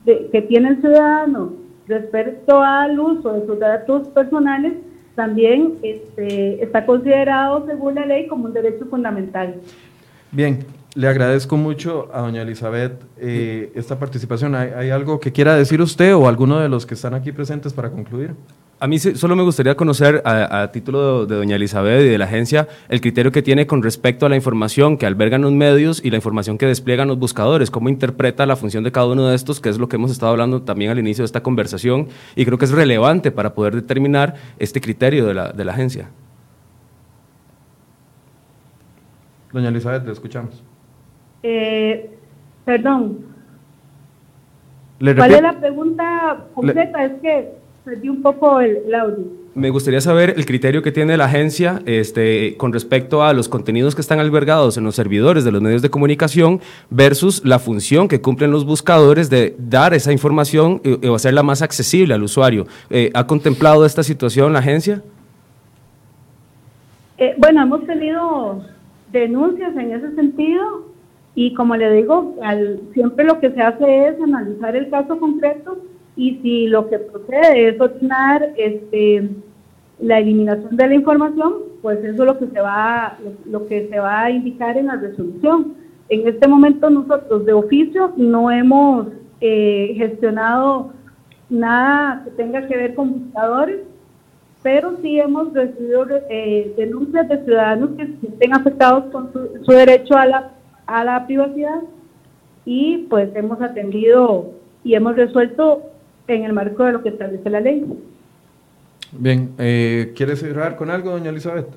que tiene el ciudadano respecto al uso de sus datos personales también este, está considerado según la ley como un derecho fundamental. Bien, le agradezco mucho a doña Elizabeth eh, esta participación. ¿Hay, ¿Hay, algo que quiera decir usted o alguno de los que están aquí presentes para concluir? A mí solo me gustaría conocer, a, a, título de doña Elizabeth y de la agencia, el criterio que tiene con respecto a la información que albergan los medios y la información que despliegan los buscadores. ¿Cómo interpreta la función de cada uno de estos? Que es lo que hemos estado hablando también al inicio de esta conversación y creo que es relevante para poder determinar este criterio de la, de la agencia. Doña Elizabeth, le escuchamos. Eh, perdón. ¿Le ¿Cuál es la pregunta completa? Le es que perdí un poco el, el, audio. Me gustaría saber el criterio que tiene la agencia este, con respecto a los contenidos que están albergados en los servidores de los medios de comunicación versus la función que cumplen los buscadores de dar esa información o hacerla más accesible al usuario. Eh, ¿Ha contemplado esta situación la agencia? Eh, bueno, hemos tenido denuncias en ese sentido y como le digo, al, siempre lo que se hace es analizar el caso concreto y si lo que procede es ordenar este, la eliminación de la información, pues eso es lo que se va lo, que se va a indicar en la resolución. En este momento nosotros de oficio no hemos eh, gestionado nada que tenga que ver con buscadores, pero sí hemos recibido eh, denuncias de ciudadanos que se sienten afectados con su, su derecho a la, a la privacidad y pues hemos atendido y hemos resuelto en el marco de lo que establece la ley. Bien, eh, ¿quiere cerrar con algo, doña Elizabeth?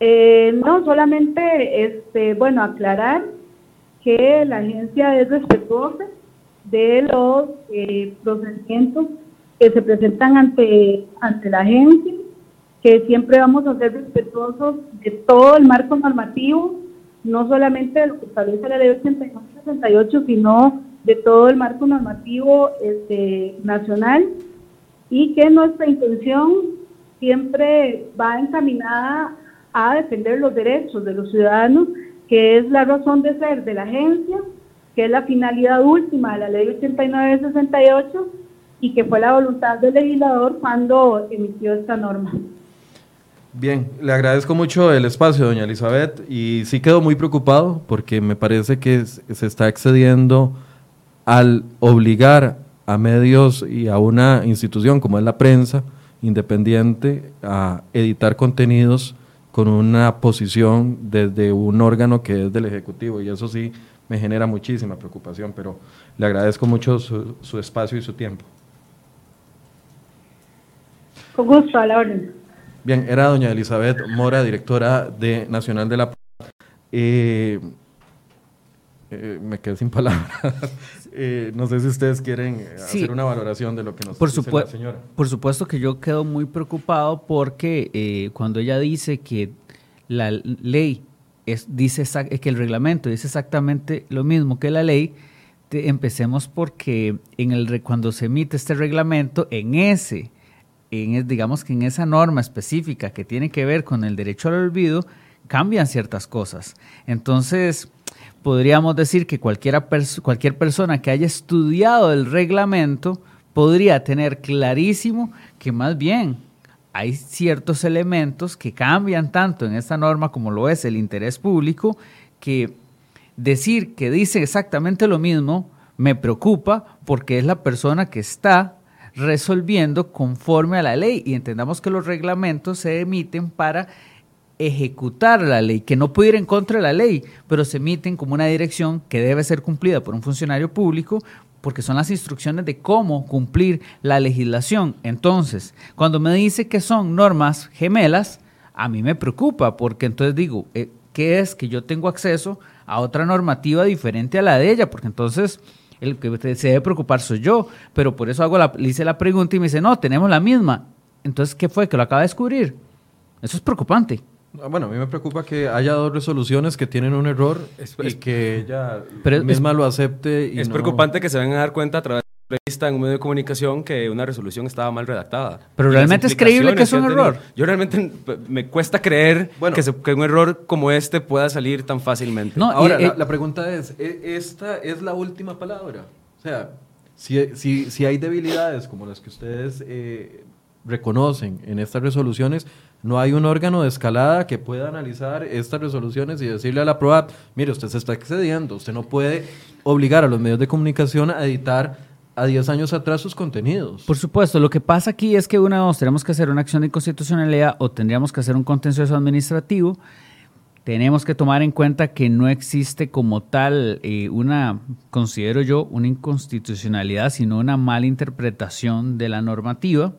Eh, no, solamente, este, bueno, aclarar que la agencia es respetuosa de los eh, procedimientos que se presentan ante, ante la agencia, que siempre vamos a ser respetuosos de todo el marco normativo, no solamente de lo que establece la ley 8968, sino de todo el marco normativo este, nacional y que nuestra intención siempre va encaminada a defender los derechos de los ciudadanos, que es la razón de ser de la agencia, que es la finalidad última de la ley 8968 y que fue la voluntad del legislador cuando emitió esta norma. Bien, le agradezco mucho el espacio, doña Elizabeth, y sí quedo muy preocupado porque me parece que se está excediendo al obligar a medios y a una institución como es la prensa independiente a editar contenidos con una posición desde un órgano que es del Ejecutivo y eso sí me genera muchísima preocupación, pero le agradezco mucho su, su espacio y su tiempo. Con gusto, a la orden. Bien, era doña Elizabeth Mora, directora de Nacional de la eh, eh, me quedé sin palabras. Eh, no sé si ustedes quieren eh, Sí. hacer una valoración de lo que nos Por, dice la señora. por supuesto que yo quedo muy preocupado porque eh, cuando ella dice que la ley es, dice que el reglamento dice exactamente lo mismo que la ley, te- empecemos porque en el cuando se emite este reglamento, en ese, en digamos que en esa norma específica que tiene que ver con el derecho al olvido, cambian ciertas cosas. Entonces, podríamos decir que cualquiera cualquier persona que haya estudiado el reglamento podría tener clarísimo que más bien hay ciertos elementos que cambian tanto en esta norma como lo es el interés público, que decir que dice exactamente lo mismo me preocupa porque es la persona que está resolviendo conforme a la ley. Y entendamos que los reglamentos se emiten para ejecutar la ley, que no puede ir en contra de la ley, pero se emiten como una dirección que debe ser cumplida por un funcionario público porque son las instrucciones de cómo cumplir la legislación. Entonces, cuando me dice que son normas gemelas, a mí me preocupa porque entonces digo, eh, ¿qué es que yo tengo acceso a otra normativa diferente a la de ella? Porque entonces el que se debe preocupar soy yo, pero por eso hago la, le hice la pregunta y me dice, no, tenemos la misma. Entonces, ¿qué fue? ¿Que lo acaba de descubrir? Eso es preocupante. Ah, Bueno, a mí me preocupa que haya dos resoluciones que tienen un error Es- y es- que ella Pero es- misma lo acepte. Y es no- preocupante que se vengan a dar cuenta a través de una revista en un medio de comunicación que una resolución estaba mal redactada. Pero Y realmente es creíble que es un error. Yo realmente me cuesta creer Bueno. que, se- que un error como este pueda salir tan fácilmente. No, Ahora, y- la, eh, la pregunta es, ¿e- ¿esta es la última palabra? O sea, si, si, si hay debilidades como las que ustedes eh, reconocen en estas resoluciones, no hay un órgano de escalada que pueda analizar estas resoluciones y decirle a la PROAP, mire, usted se está excediendo, usted no puede obligar a los medios de comunicación a editar a 10 años atrás sus contenidos. Por supuesto, lo que pasa aquí es que una dos tenemos que hacer una acción de inconstitucionalidad o tendríamos que hacer un contencioso administrativo. Tenemos que tomar en cuenta que no existe como tal eh, una, considero yo, una inconstitucionalidad, sino una mala interpretación de la normativa.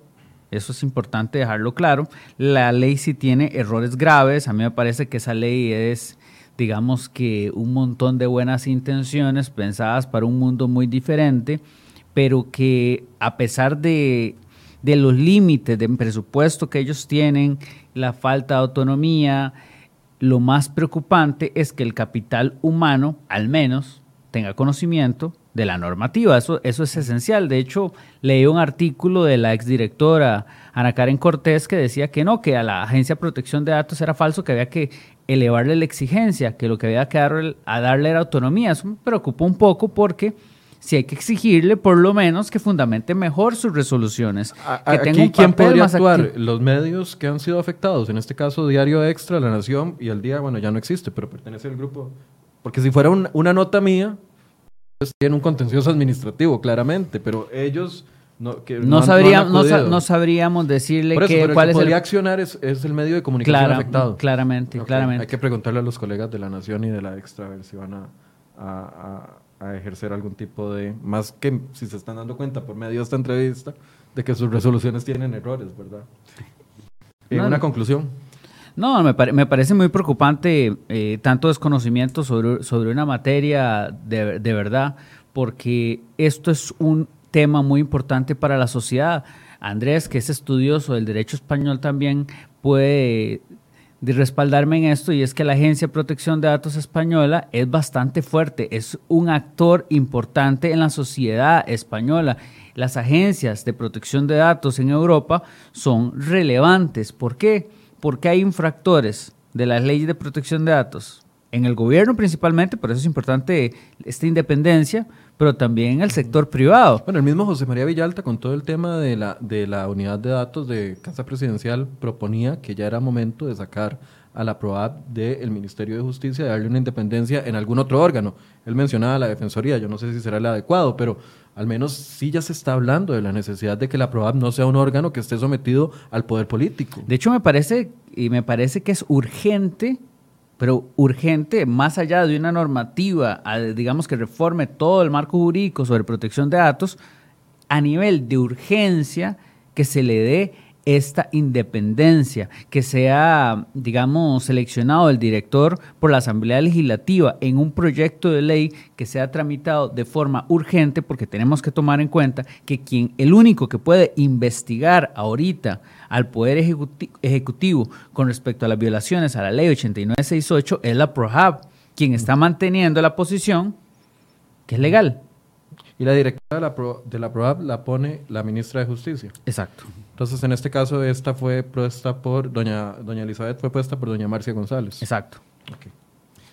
Eso es importante dejarlo claro. La ley sí tiene errores graves. A mí me parece que esa ley es, digamos que, un montón de buenas intenciones pensadas para un mundo muy diferente, pero que a pesar de, de los límites de presupuesto que ellos tienen, la falta de autonomía, lo más preocupante es que el capital humano, al menos, tenga conocimiento de la normativa. Eso, eso es esencial. De hecho, leí un artículo de la exdirectora Ana Karen Cortés que decía que no, que a la Agencia de Protección de Datos era falso, que había que elevarle la exigencia, que lo que había que darle, a darle era autonomía. Eso me preocupó un poco porque si hay que exigirle por lo menos que fundamente mejor sus resoluciones, A- que a- tenga Aquí, un ¿quién podría más actuar? activo. Los medios que han sido afectados, en este caso Diario Extra, La Nación y El Día, bueno, ya no existe, pero pertenece al grupo. Porque si fuera un- una nota mía, pues tiene un contencioso administrativo, claramente, pero ellos no, que No, han- sabría- han no sa- acudido. no sabríamos decirle eso, que, pero el cuál que es podría el... accionar es, es el medio de comunicación Clara- afectado. claramente, claramente. Hay que preguntarle a los colegas de La Nación y de La Extra a ver si van a, a- a- a ejercer algún tipo de... Más que si se están dando cuenta por medio de esta entrevista de que sus resoluciones tienen errores, ¿verdad? Eh, una conclusión. No, me, me parece muy preocupante eh, tanto desconocimiento sobre, sobre una materia de, de verdad, porque esto es un tema muy importante para la sociedad. Andrés, que es estudioso del derecho español, también puede de respaldarme en esto y es que la Agencia de Protección de Datos Española es bastante fuerte, es un actor importante en la sociedad española. Las agencias de protección de datos en Europa son relevantes. ¿Por qué? Porque hay infractores de las leyes de protección de datos en el gobierno principalmente, por eso es importante esta independencia, pero también en el sector privado. Bueno, el mismo José María Villalta con todo el tema de la, de la unidad de datos de Casa Presidencial proponía que ya era momento de sacar a la PROAP del Ministerio de Justicia y darle una independencia en algún otro órgano. Él mencionaba la Defensoría, yo no sé si será el adecuado, pero al menos sí ya se está hablando de la necesidad de que la PROAP no sea un órgano que esté sometido al poder político. De hecho, me parece, y me parece que es urgente, pero urgente, más allá de una normativa, digamos que reforme todo el marco jurídico sobre protección de datos, a nivel de urgencia que se le dé esta independencia, que sea, digamos, seleccionado el director por la Asamblea Legislativa en un proyecto de ley que sea tramitado de forma urgente, porque tenemos que tomar en cuenta que quien, el único que puede investigar ahorita al Poder Ejecutivo con respecto a las violaciones a la ley 8968 es la PROHAB, quien está manteniendo la posición que es legal. Y la directora de la, Pro, de la PROAB la pone la ministra de Justicia. Exacto. Entonces, en este caso, esta fue puesta por doña, doña Elizabeth, fue puesta por doña Marcia González. Exacto.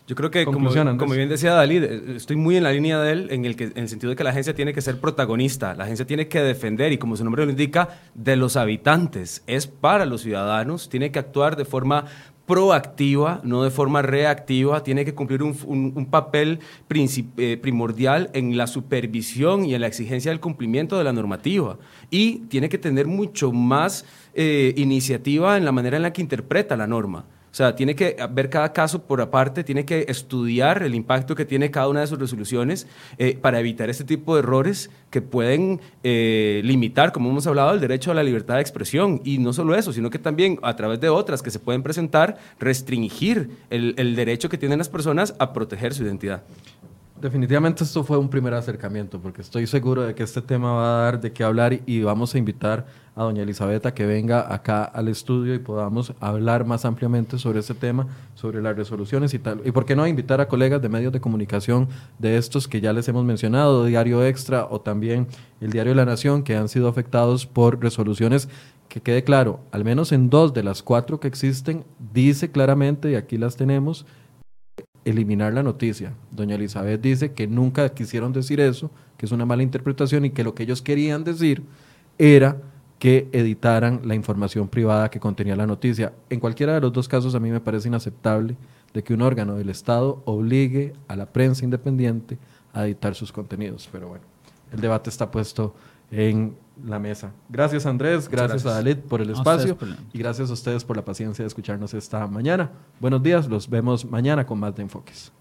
Yo creo que, como, como, bien decía Dalí, eh, estoy muy en la línea de él en el, que, en el sentido de que la agencia tiene que ser protagonista, la agencia tiene que defender y como su nombre lo indica, de los habitantes, es para los ciudadanos, tiene que actuar de forma proactiva, no de forma reactiva, tiene que cumplir un, papel eh, primordial en la supervisión y en la exigencia del cumplimiento de la normativa. Y tiene que tener mucho más eh, iniciativa en la manera en la que interpreta la norma. O sea, tiene que ver cada caso por aparte, tiene que estudiar el impacto que tiene cada una de sus resoluciones eh, para evitar este tipo de errores que pueden eh, limitar, como hemos hablado, el derecho a la libertad de expresión. Y no solo eso, sino que también a través de otras que se pueden presentar, restringir el, el derecho que tienen las personas a proteger su identidad. Definitivamente esto fue un primer acercamiento, porque estoy seguro de que este tema va a dar de qué hablar y vamos a invitar a doña Elizabeth a que venga acá al estudio y podamos hablar más ampliamente sobre este tema, sobre las resoluciones y tal. Y por qué no invitar a colegas de medios de comunicación de estos que ya les hemos mencionado, Diario Extra o también el Diario de la Nación, que han sido afectados por resoluciones que quede claro, al menos en dos de las cuatro que existen, dice claramente, y aquí las tenemos, eliminar la noticia. Doña Elizabeth dice que nunca quisieron decir eso, que es una mala interpretación y que lo que ellos querían decir era que editaran la información privada que contenía la noticia. En cualquiera de los dos casos a mí me parece inaceptable de que un órgano del Estado obligue a la prensa independiente a editar sus contenidos. Pero bueno, el debate está puesto en la mesa. Gracias Andrés, gracias, a Dalit por el espacio y gracias a ustedes por la paciencia de escucharnos esta mañana. Buenos días, los vemos mañana con más de Enfoques.